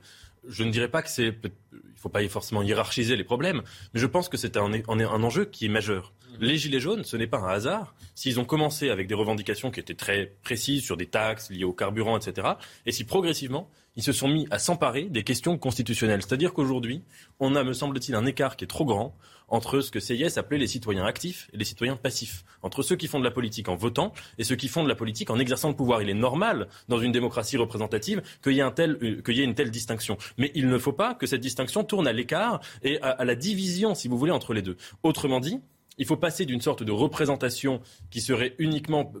Je ne dirais pas que c'est, il ne faut pas forcément hiérarchiser les problèmes, mais je pense que c'est un enjeu qui est majeur. Les Gilets jaunes, ce n'est pas un hasard. S'ils ont commencé avec des revendications qui étaient très précises sur des taxes liées au carburant, etc., et si progressivement, ils se sont mis à s'emparer des questions constitutionnelles. C'est-à-dire qu'aujourd'hui, on a, me semble-t-il, un écart qui est trop grand entre ce que Seyès appelait les citoyens actifs et les citoyens passifs, entre ceux qui font de la politique en votant et ceux qui font de la politique en exerçant le pouvoir. Il est normal, dans une démocratie représentative, qu'il y ait, un tel, euh, qu'il y ait une telle distinction. Mais il ne faut pas que cette distinction tourne à l'écart et à, à la division, si vous voulez, entre les deux. Autrement dit, il faut passer d'une sorte de représentation qui serait uniquement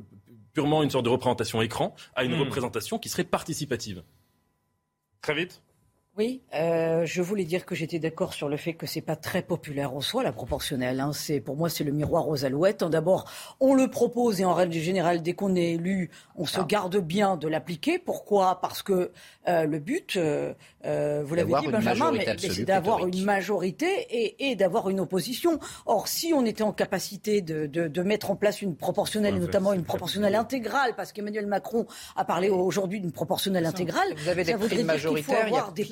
purement une sorte de représentation écran à une hmm. représentation qui serait participative. Très vite Oui, euh, je voulais dire que j'étais d'accord sur le fait que c'est pas très populaire en soi la proportionnelle. Hein. C'est pour moi c'est le miroir aux alouettes. D'abord, on le propose et en règle générale, dès qu'on est élu, on se ah. garde bien de l'appliquer. Pourquoi? Parce que euh, le but, euh, euh vous l'avez dit Benjamin, mais, c'est d'avoir une majorité et, et d'avoir une opposition. Or, si on était en capacité de, de, de mettre en place une proportionnelle, notamment une proportionnelle intégrale, parce qu'Emmanuel Macron a parlé aujourd'hui d'une proportionnelle intégrale, vous avez des prix majoritaires, il y a des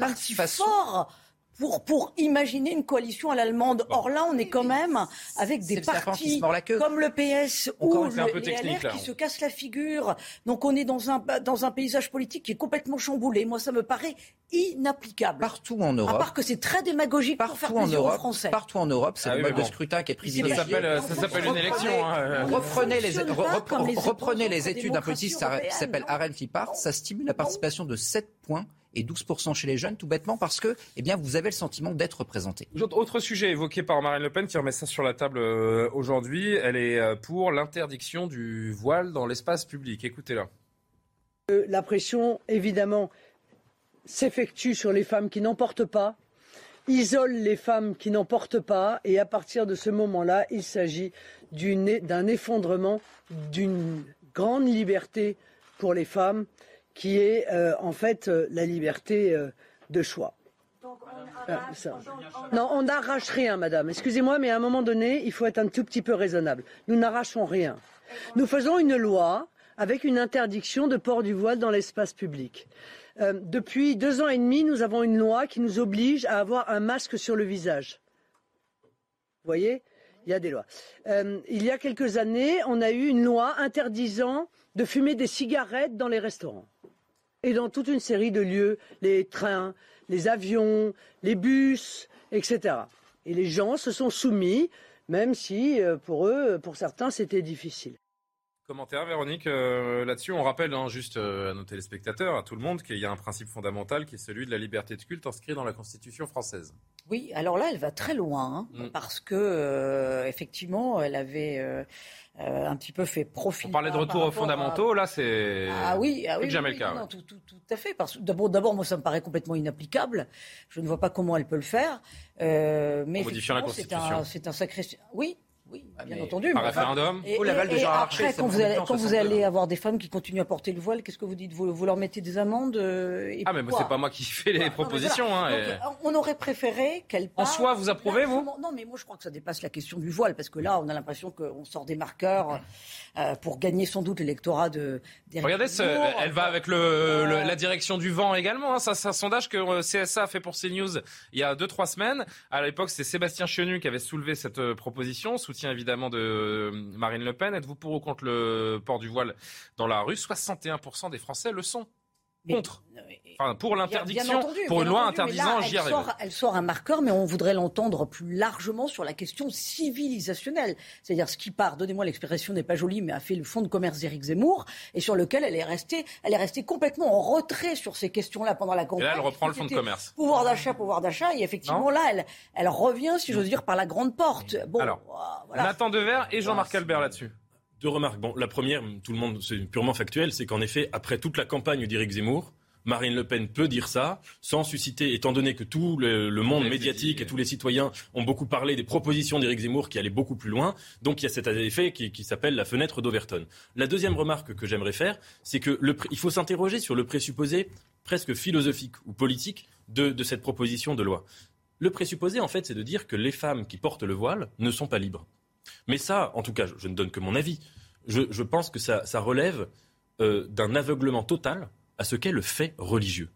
fort pour, pour imaginer une coalition à l'allemande. Or là, on est quand même avec des partis comme le PS ou le, LR qui se cassent la figure. Donc on est dans un, dans un paysage politique qui est complètement chamboulé. Moi, ça me paraît inapplicable. Partout en Europe. À part que c'est très démagogique partout pour faire en Europe, Français. Partout en Europe, c'est ah le mode de scrutin qui est privilégié. Ça s'appelle une élection. Hein. Reprenez les, reprenez les études d'un petit qui s'appelle Aren Fipart. Ça stimule la participation de 7 points et 12% chez les jeunes, tout bêtement parce que eh bien, vous avez le sentiment d'être représenté. Autre sujet évoqué par Marine Le Pen qui remet ça sur la table euh, aujourd'hui, elle est euh, pour l'interdiction du voile dans l'espace public. Écoutez-la. Euh, la pression, évidemment, s'effectue sur les femmes qui n'en portent pas, isole les femmes qui n'en portent pas, et à partir de ce moment-là, il s'agit d'un effondrement d'une grande liberté pour les femmes qui est euh, en fait euh, la liberté euh, de choix. Ah, non, on n'arrache rien, madame. Excusez-moi, mais à un moment donné, il faut être un tout petit peu raisonnable. Nous n'arrachons rien. Nous faisons une loi avec une interdiction de port du voile dans l'espace public. depuis deux ans et demi, nous avons une loi qui nous oblige à avoir un masque sur le visage. Vous voyez? Il y a des lois. il y a quelques années, on a eu une loi interdisant de fumer des cigarettes dans les restaurants et dans toute une série de lieux, les trains, les avions, les bus, etc. Et les gens se sont soumis, même si euh, pour eux, pour certains, c'était difficile. Commentaire, Véronique, euh, là-dessus. On rappelle hein, juste euh, à nos téléspectateurs, à tout le monde, qu'il y a un principe fondamental qui est celui de la liberté de culte inscrit dans la Constitution française. Oui, alors là, elle va très loin, hein, mm. parce que, effectivement, elle avait euh, un petit peu fait profil. On parlait de retour aux fondamentaux, là, c'est ah oui, ah oui, jamais le cas. tout, tout, tout, à fait. Parce d'abord, d'abord, moi, ça me paraît complètement inapplicable. Je ne vois pas comment elle peut le faire. Euh, mais en modifiant la Constitution. C'est un, un sacré. Oui, oui, ah, bien entendu. Un référendum et, l'aval de Jean Après, quand vous allez, quand vous allez avoir des femmes qui continuent à porter le voile, qu'est-ce que vous dites? Vous, leur mettez des amendes euh, Ah, mais c'est pas moi qui fais les propositions. Hein, on aurait préféré qu'elle En soi, vous approuvez, vous? Non, mais moi, je crois que ça dépasse la question du voile, parce que là, on a l'impression qu'on sort des marqueurs euh, pour gagner sans doute l'électorat de. Regardez, elle va avec le, la direction du vent également. Hein. Ça, c'est un sondage que euh, CSA a fait pour CNews il y a 2-3 semaines. À l'époque, c'est Sébastien Chenu qui avait soulevé cette proposition, soutien évidemment de Marine Le Pen. Êtes-vous pour ou contre le port du voile dans la rue? 61% des Français le sont. Contre. Enfin, pour l'interdiction, pour une loi interdisant, j'y arrive. elle sort un marqueur, mais on voudrait l'entendre plus largement sur la question civilisationnelle. C'est-à-dire ce qui part, donnez-moi l'expression n'est pas jolie, mais a fait le fonds de commerce d'Éric Zemmour, et sur lequel elle est restée, elle est restée complètement en retrait sur ces questions-là pendant la campagne. Et là, elle reprend le fonds de commerce. Pouvoir d'achat, pouvoir d'achat, et effectivement, là, elle, elle revient, si j'ose dire, par la grande porte. Bon, Alors, voilà. Nathan Dever et Jean-Marc Albert là-dessus. Deux remarques. Bon, la première, tout le monde, c'est purement factuel, c'est qu'en effet, après toute la campagne d'Éric Zemmour, Marine Le Pen peut dire ça sans susciter, étant donné que tout le, monde médiatique et tous les citoyens ont beaucoup parlé des propositions d'Éric Zemmour qui allaient beaucoup plus loin. Donc il y a cet effet qui, s'appelle la fenêtre d'Overton. La deuxième remarque que j'aimerais faire, c'est que il faut s'interroger sur le présupposé presque philosophique ou politique de, cette proposition de loi. Le présupposé, en fait, c'est de dire que les femmes qui portent le voile ne sont pas libres. Mais ça, en tout cas, je, ne donne que mon avis. Je, pense que ça, relève euh, d'un aveuglement total à ce qu'est le fait religieux.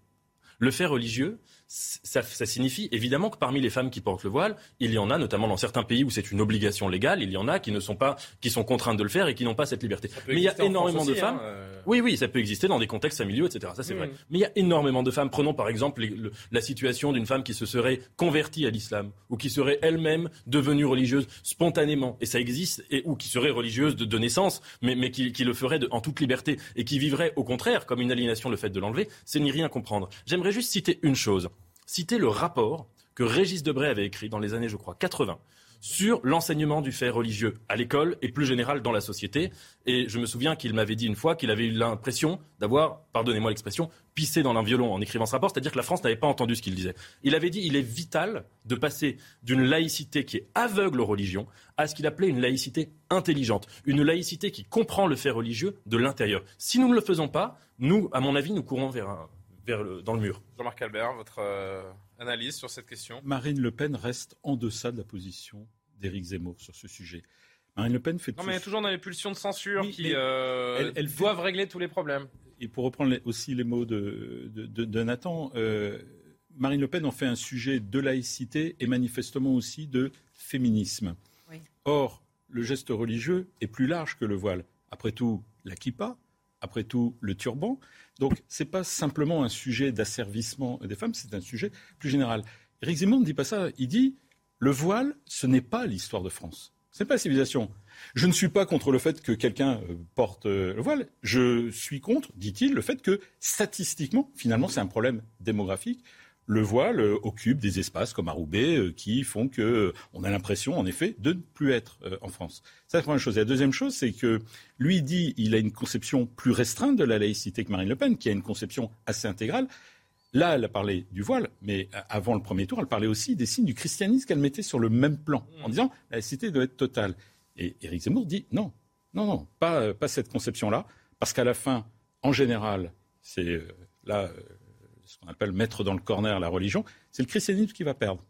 Le fait religieux, ça, signifie évidemment que parmi les femmes qui portent le voile, il y en a, notamment dans certains pays où c'est une obligation légale, il y en a qui ne sont pas, qui sont contraintes de le faire et qui n'ont pas cette liberté. Mais il y a énormément de femmes. Hein, euh. Oui, oui, ça peut exister dans des contextes familiaux, etc. Ça c'est vrai. Mais il y a énormément de femmes. Prenons par exemple la situation d'une femme qui se serait convertie à l'islam ou qui serait elle-même devenue religieuse spontanément, et ça existe, et, ou qui serait religieuse de, naissance, mais, mais qui, le ferait en toute liberté et qui vivrait au contraire comme une aliénation le fait de l'enlever, c'est n'y rien comprendre. J'aimerais juste citer une chose citer le rapport que Régis Debray avait écrit dans les années, je crois, 80, sur l'enseignement du fait religieux à l'école et plus général dans la société. Et je me souviens qu'il m'avait dit une fois qu'il avait eu l'impression d'avoir, pardonnez-moi l'expression, pissé dans un violon en écrivant ce rapport, c'est-à-dire que la France n'avait pas entendu ce qu'il disait. Il avait dit il est vital de passer d'une laïcité qui est aveugle aux religions à ce qu'il appelait une laïcité intelligente, une laïcité qui comprend le fait religieux de l'intérieur. Si nous ne le faisons pas, nous, à mon avis, nous courons vers, vers le, dans le mur. Jean-Marc Albert, votre euh, analyse sur cette question Marine Le Pen reste en deçà de la position d'Éric Zemmour sur ce sujet. Marine Le Pen fait. Non, mais il y a toujours dans les pulsions de censure qui euh, elles, doivent régler tous les problèmes. Et pour reprendre aussi les mots de, de, Nathan, euh, Marine Le Pen en fait un sujet de laïcité et manifestement aussi de féminisme. Or, le geste religieux est plus large que le voile. Après tout, la kippa, après tout, le turban. Donc, ce n'est pas simplement un sujet d'asservissement des femmes, c'est un sujet plus général. Éric Zemmour ne dit pas ça. Il dit le voile, ce n'est pas l'histoire de France. Ce n'est pas la civilisation. Je ne suis pas contre le fait que quelqu'un euh, porte euh, le voile. Je suis contre, dit-il, le fait que statistiquement, finalement, c'est un problème démographique le voile euh, occupe des espaces comme à Roubaix euh, qui font que euh, on a l'impression, en effet, de ne plus être en France. C'est la première chose. Et la deuxième chose, c'est que lui dit il a une conception plus restreinte de la laïcité que Marine Le Pen, qui a une conception assez intégrale. Là, elle a parlé du voile, mais avant le premier tour, elle parlait aussi des signes du christianisme qu'elle mettait sur le même plan, en disant la laïcité doit être totale. Et Éric Zemmour dit non, non, non, pas, pas cette conception-là, parce qu'à la fin, en général, c'est là ce qu'on appelle mettre dans le corner la religion, c'est le christianisme qui va perdre.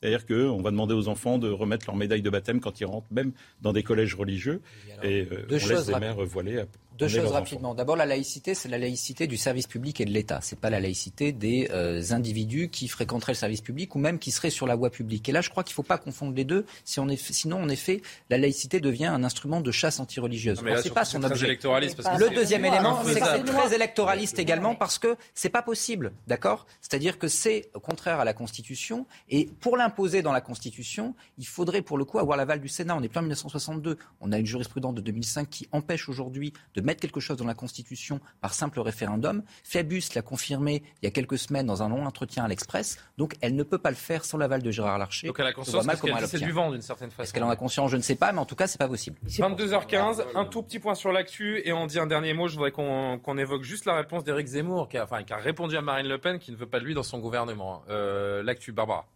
C'est-à-dire qu'on va demander aux enfants de remettre leur médaille de baptême quand ils rentrent, même dans des collèges religieux. Et, euh, on laisse des mères voilées deux choses rapidement. D'abord, la laïcité, c'est la laïcité du service public et de l'État. C'est pas la laïcité des euh, individus qui fréquenteraient le service public ou même qui seraient sur la voie publique. Et là, je crois qu'il ne faut pas confondre les deux. Si on est, sinon, en effet, la laïcité devient un instrument de chasse anti-religieuse. C'est pas son objet. le deuxième élément, c'est que c'est très électoraliste également parce que c'est pas possible, d'accord? C'est-à-dire que c'est contraire à la Constitution et pour l'imposer dans la Constitution, il faudrait pour le coup avoir l'aval du Sénat. On est plein 1962. On a une jurisprudence de 2005 qui empêche aujourd'hui de mettre quelque chose dans la Constitution par simple référendum. Fabius l'a confirmé il y a quelques semaines dans un long entretien à l'Express. Donc elle ne peut pas le faire sans l'aval de Gérard Larcher. Donc elle a conscience qu'elle c'est du vent d'une certaine façon. Est-ce qu'elle en a conscience? Je ne sais pas, mais en tout cas, c'est pas possible. 22h15, un tout petit point sur l'actu et on dit un dernier mot. Je voudrais qu'on évoque juste la réponse d'Éric Zemmour, qui a, enfin, qui a répondu à Marine Le Pen, qui ne veut pas de lui dans son gouvernement. Euh, l'actu, Barbara.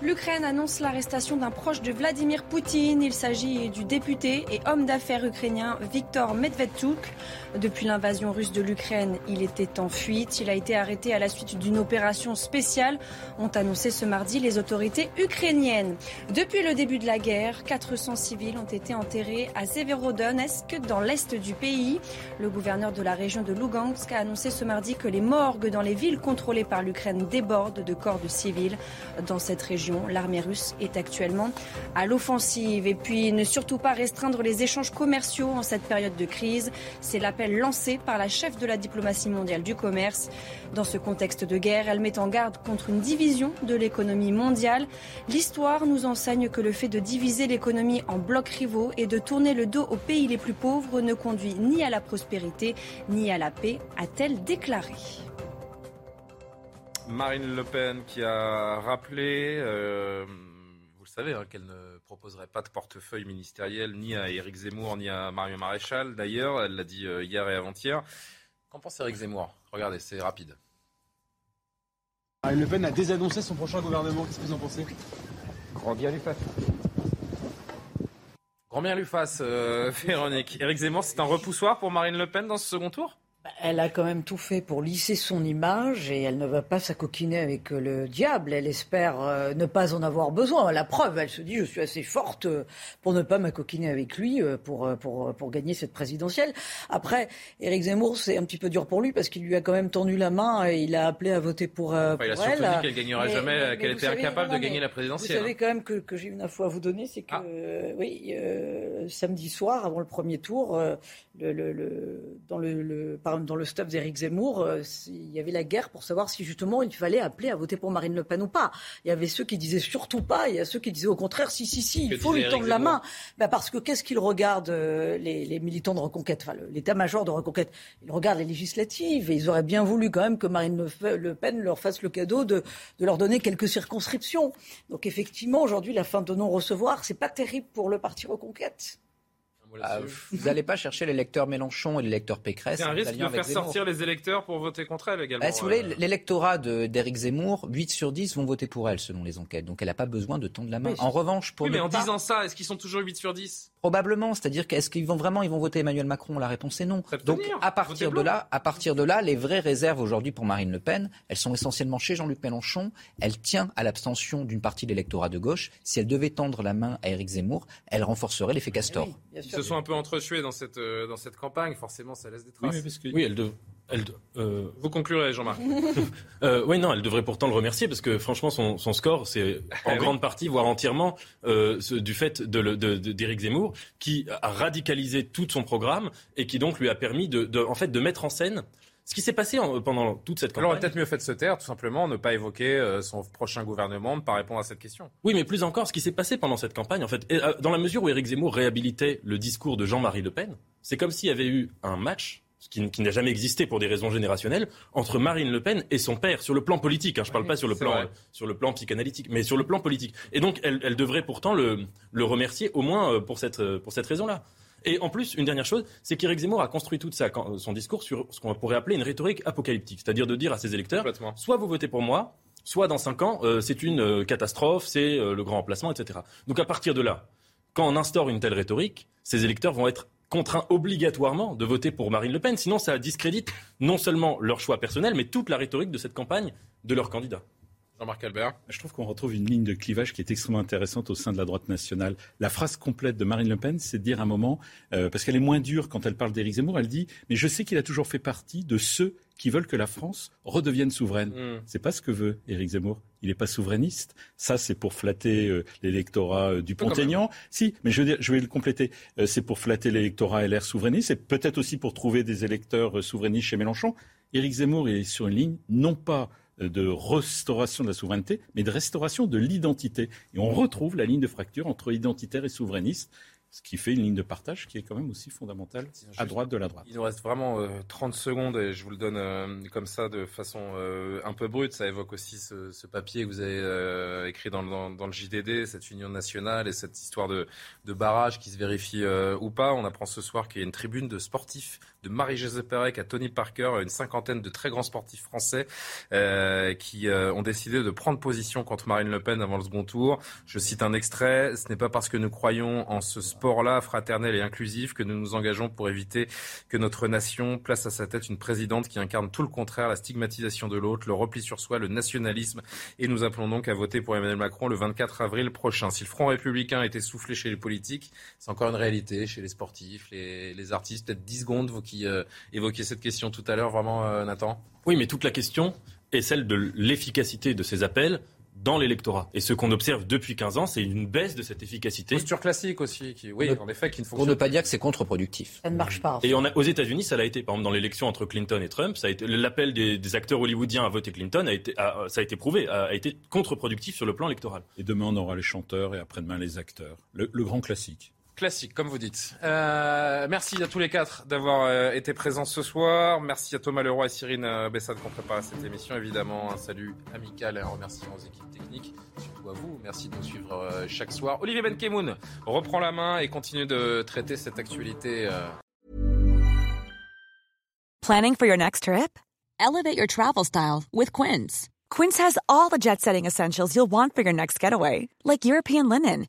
L'Ukraine annonce l'arrestation d'un proche de Vladimir Poutine. Il s'agit du député et homme d'affaires ukrainien Viktor Medvedchuk. Depuis l'invasion russe de l'Ukraine, il était en fuite. Il a été arrêté à la suite d'une opération spéciale, ont annoncé ce mardi les autorités ukrainiennes. Depuis le début de la guerre, 400 civils ont été enterrés à Severodonetsk, dans l'est du pays. Le gouverneur de la région de Lugansk a annoncé ce mardi que les morgues dans les villes contrôlées par l'Ukraine débordent de corps de civils. Dans cette région, L'armée russe est actuellement à l'offensive. Et puis, ne surtout pas restreindre les échanges commerciaux en cette période de crise. C'est l'appel lancé par la chef de la diplomatie mondiale du commerce. Dans ce contexte de guerre, elle met en garde contre une division de l'économie mondiale. L'histoire nous enseigne que le fait de diviser l'économie en blocs rivaux et de tourner le dos aux pays les plus pauvres ne conduit ni à la prospérité ni à la paix, a-t-elle déclaré. Marine Le Pen qui a rappelé, euh, vous le savez, hein, qu'elle ne proposerait pas de portefeuille ministériel ni à Éric Zemmour ni à Mario Maréchal. D'ailleurs, elle l'a dit euh, hier et avant-hier. Qu'en pense Éric Zemmour? Regardez, c'est rapide. Marine Le Pen a désannoncé son prochain gouvernement. Qu'est-ce que vous en pensez? Grand bien lui fasse. Grand bien lui fasse, euh, Véronique. Éric Zemmour, c'est un repoussoir pour Marine Le Pen dans ce second tour? Elle a quand même tout fait pour lisser son image et elle ne va pas s'acoquiner avec euh, le diable. Elle espère euh, ne pas en avoir besoin. La preuve, elle se dit je suis assez forte euh, pour ne pas m'acoquiner avec lui pour, pour, pour gagner cette présidentielle. Après, Éric Zemmour, c'est un petit peu dur pour lui parce qu'il lui a quand même tendu la main et il a appelé à voter pour, elle. il a surtout dit qu'elle gagnerait jamais, qu'elle était incapable de gagner la présidentielle. Vous savez quand même que, que j'ai une info à vous donner, c'est que ah. oui, samedi soir, avant le premier tour, le, le, dans le, le dans le staff d'Éric Zemmour, euh, il y avait la guerre pour savoir si justement il fallait appeler à voter pour Marine Le Pen ou pas. Il y avait ceux qui disaient surtout pas, il y a ceux qui disaient au contraire si, si, si, il faut lui tendre la main. Ben parce que qu'est-ce qu'ils regardent, euh, les, militants de Reconquête, enfin l'état-major de Reconquête Ils regardent les législatives et ils auraient bien voulu quand même que Marine Le Pen leur fasse le cadeau de, de leur donner quelques circonscriptions. Donc effectivement, aujourd'hui, la fin de non-recevoir, c'est pas terrible pour le parti Reconquête. Ah, vous n'allez pas chercher l'électeur Mélenchon et l'électeur Pécresse. C'est un risque de faire sortir les électeurs pour voter contre elle également. Bah, si vous voulez, euh. l'électorat d'Éric Zemmour, 8 sur 10 vont voter pour elle selon les enquêtes. Donc elle n'a pas besoin de tendre la main. en revanche, pour oui, mais en disant ça, est-ce qu'ils sont toujours 8 sur 10 Probablement, c'est-à-dire qu'est-ce qu'ils vont vraiment ils vont voter Emmanuel Macron? La réponse est non. Donc à partir de là, à partir de là, les vraies réserves aujourd'hui pour Marine Le Pen, elles sont essentiellement chez Jean-Luc Mélenchon. Elle tient à l'abstention d'une partie de l'électorat de gauche. Si elle devait tendre la main à Éric Zemmour, elle renforcerait l'effet Castor. Ils se sont un peu entretués dans cette euh, dans cette campagne. Forcément, ça laisse des traces. Oui, elle, elle, euh... Vous conclurez, Jean-Marc. euh, oui, non, elle devrait pourtant le remercier parce que franchement, son, son score, c'est en grande partie, voire entièrement, euh, du fait d'Éric de, de, Zemmour, qui a radicalisé tout son programme et qui donc lui a permis de, de en fait, de mettre en scène ce qui s'est passé pendant toute cette campagne. Alors, on aurait peut-être mieux fait de se taire, tout simplement, ne pas évoquer euh, son prochain gouvernement, ne pas répondre à cette question. Oui, mais plus encore, ce qui s'est passé pendant cette campagne, en fait, euh, dans la mesure où Éric Zemmour réhabilitait le discours de Jean-Marie Le Pen, c'est comme s'il y avait eu un match ce qui, n'a jamais existé pour des raisons générationnelles, entre Marine Le Pen et son père, sur le plan politique. Hein, je ne parle pas sur le, plan, sur le plan psychanalytique, mais sur le plan politique. Et donc, elle, elle devrait pourtant le, le, remercier, au moins euh, pour cette, euh, pour cette raison-là. Et en plus, une dernière chose, c'est qu'Éric Zemmour a construit tout sa, son discours sur ce qu'on pourrait appeler une rhétorique apocalyptique, c'est-à-dire de dire à ses électeurs, soit vous votez pour moi, soit dans cinq ans, euh, c'est une catastrophe, c'est le grand remplacement, etc. Donc à partir de là, quand on instaure une telle rhétorique, ces électeurs vont être contraint obligatoirement de voter pour Marine Le Pen. Sinon, ça discrédite non seulement leur choix personnel, mais toute la rhétorique de cette campagne de leur candidat. Jean-Marc Albert. Je trouve qu'on retrouve une ligne de clivage qui est extrêmement intéressante au sein de la droite nationale. La phrase complète de Marine Le Pen, c'est de dire un moment, euh, parce qu'elle est moins dure quand elle parle d'Éric Zemmour, elle dit Mais je sais qu'il a toujours fait partie de ceux qui veulent que la France redevienne souveraine. Mm. C'est pas ce que veut Éric Zemmour. Il n'est pas souverainiste. Ça, c'est pour flatter euh, l'électorat euh, du Pont-Aignan. Si, mais je, je, vais le compléter. c'est pour flatter l'électorat LR souverainiste. C'est peut-être aussi pour trouver des électeurs souverainistes chez Mélenchon. Éric Zemmour est sur une ligne, non pas de restauration de la souveraineté, mais de restauration de l'identité. Et on retrouve la ligne de fracture entre identitaire et souverainiste ce qui fait une ligne de partage qui est quand même aussi fondamentale à droite de la droite. Il nous reste vraiment 30 euh, secondes et je vous le donne euh, comme ça de façon euh, un peu brute. Ça évoque aussi ce, papier que vous avez écrit dans, le JDD, cette union nationale et cette histoire de, barrage qui se vérifie ou pas. On apprend ce soir qu'il y a une tribune de sportifs de Marie-Josée Pérec à Tony Parker, une cinquantaine de très grands sportifs français qui ont décidé de prendre position contre Marine Le Pen avant le second tour. Je cite un extrait. Ce n'est pas parce que nous croyons en ce sport sport-là, fraternel et inclusif, que nous nous engageons pour éviter que notre nation place à sa tête une présidente qui incarne tout le contraire, la stigmatisation de l'autre, le repli sur soi, le nationalisme. Et nous appelons donc à voter pour Emmanuel Macron le 24 avril prochain. Si le Front républicain a été soufflé chez les politiques, c'est encore une réalité chez les sportifs, les, artistes. Peut-être 10 secondes, vous qui euh, évoquiez cette question tout à l'heure, vraiment, euh, Nathan? Oui, mais toute la question est celle de l'efficacité de ces appels dans l'électorat. Et ce qu'on observe depuis 15 ans, c'est une baisse de cette efficacité. Posture classique aussi, qui, oui, en effet, qui ne fonctionne Pour ne pas dire que c'est contre-productif. Ça ne marche pas. Et on a, aux États-Unis, ça l'a été. Par exemple, dans l'élection entre Clinton et Trump, ça a été l'appel des, acteurs hollywoodiens à voter Clinton a été, ça a été prouvé, a, été contre-productif sur le plan électoral. Et demain, on aura les chanteurs et après-demain les acteurs. le grand classique. Classique, comme vous dites. Euh, merci à tous les quatre d'avoir euh, été présents ce soir. Merci à Thomas Leroy et Cyrine euh, Bessade qui ont cette émission. Évidemment, un salut amical et un remerciement aux équipes techniques, surtout à vous. Merci de nous suivre chaque soir. Olivier Benkemoun reprend la main et continue de traiter cette actualité. Planning for your next trip? Elevate your travel style with Quince. Quince has all the jet-setting essentials you'll want for your next getaway, like European linen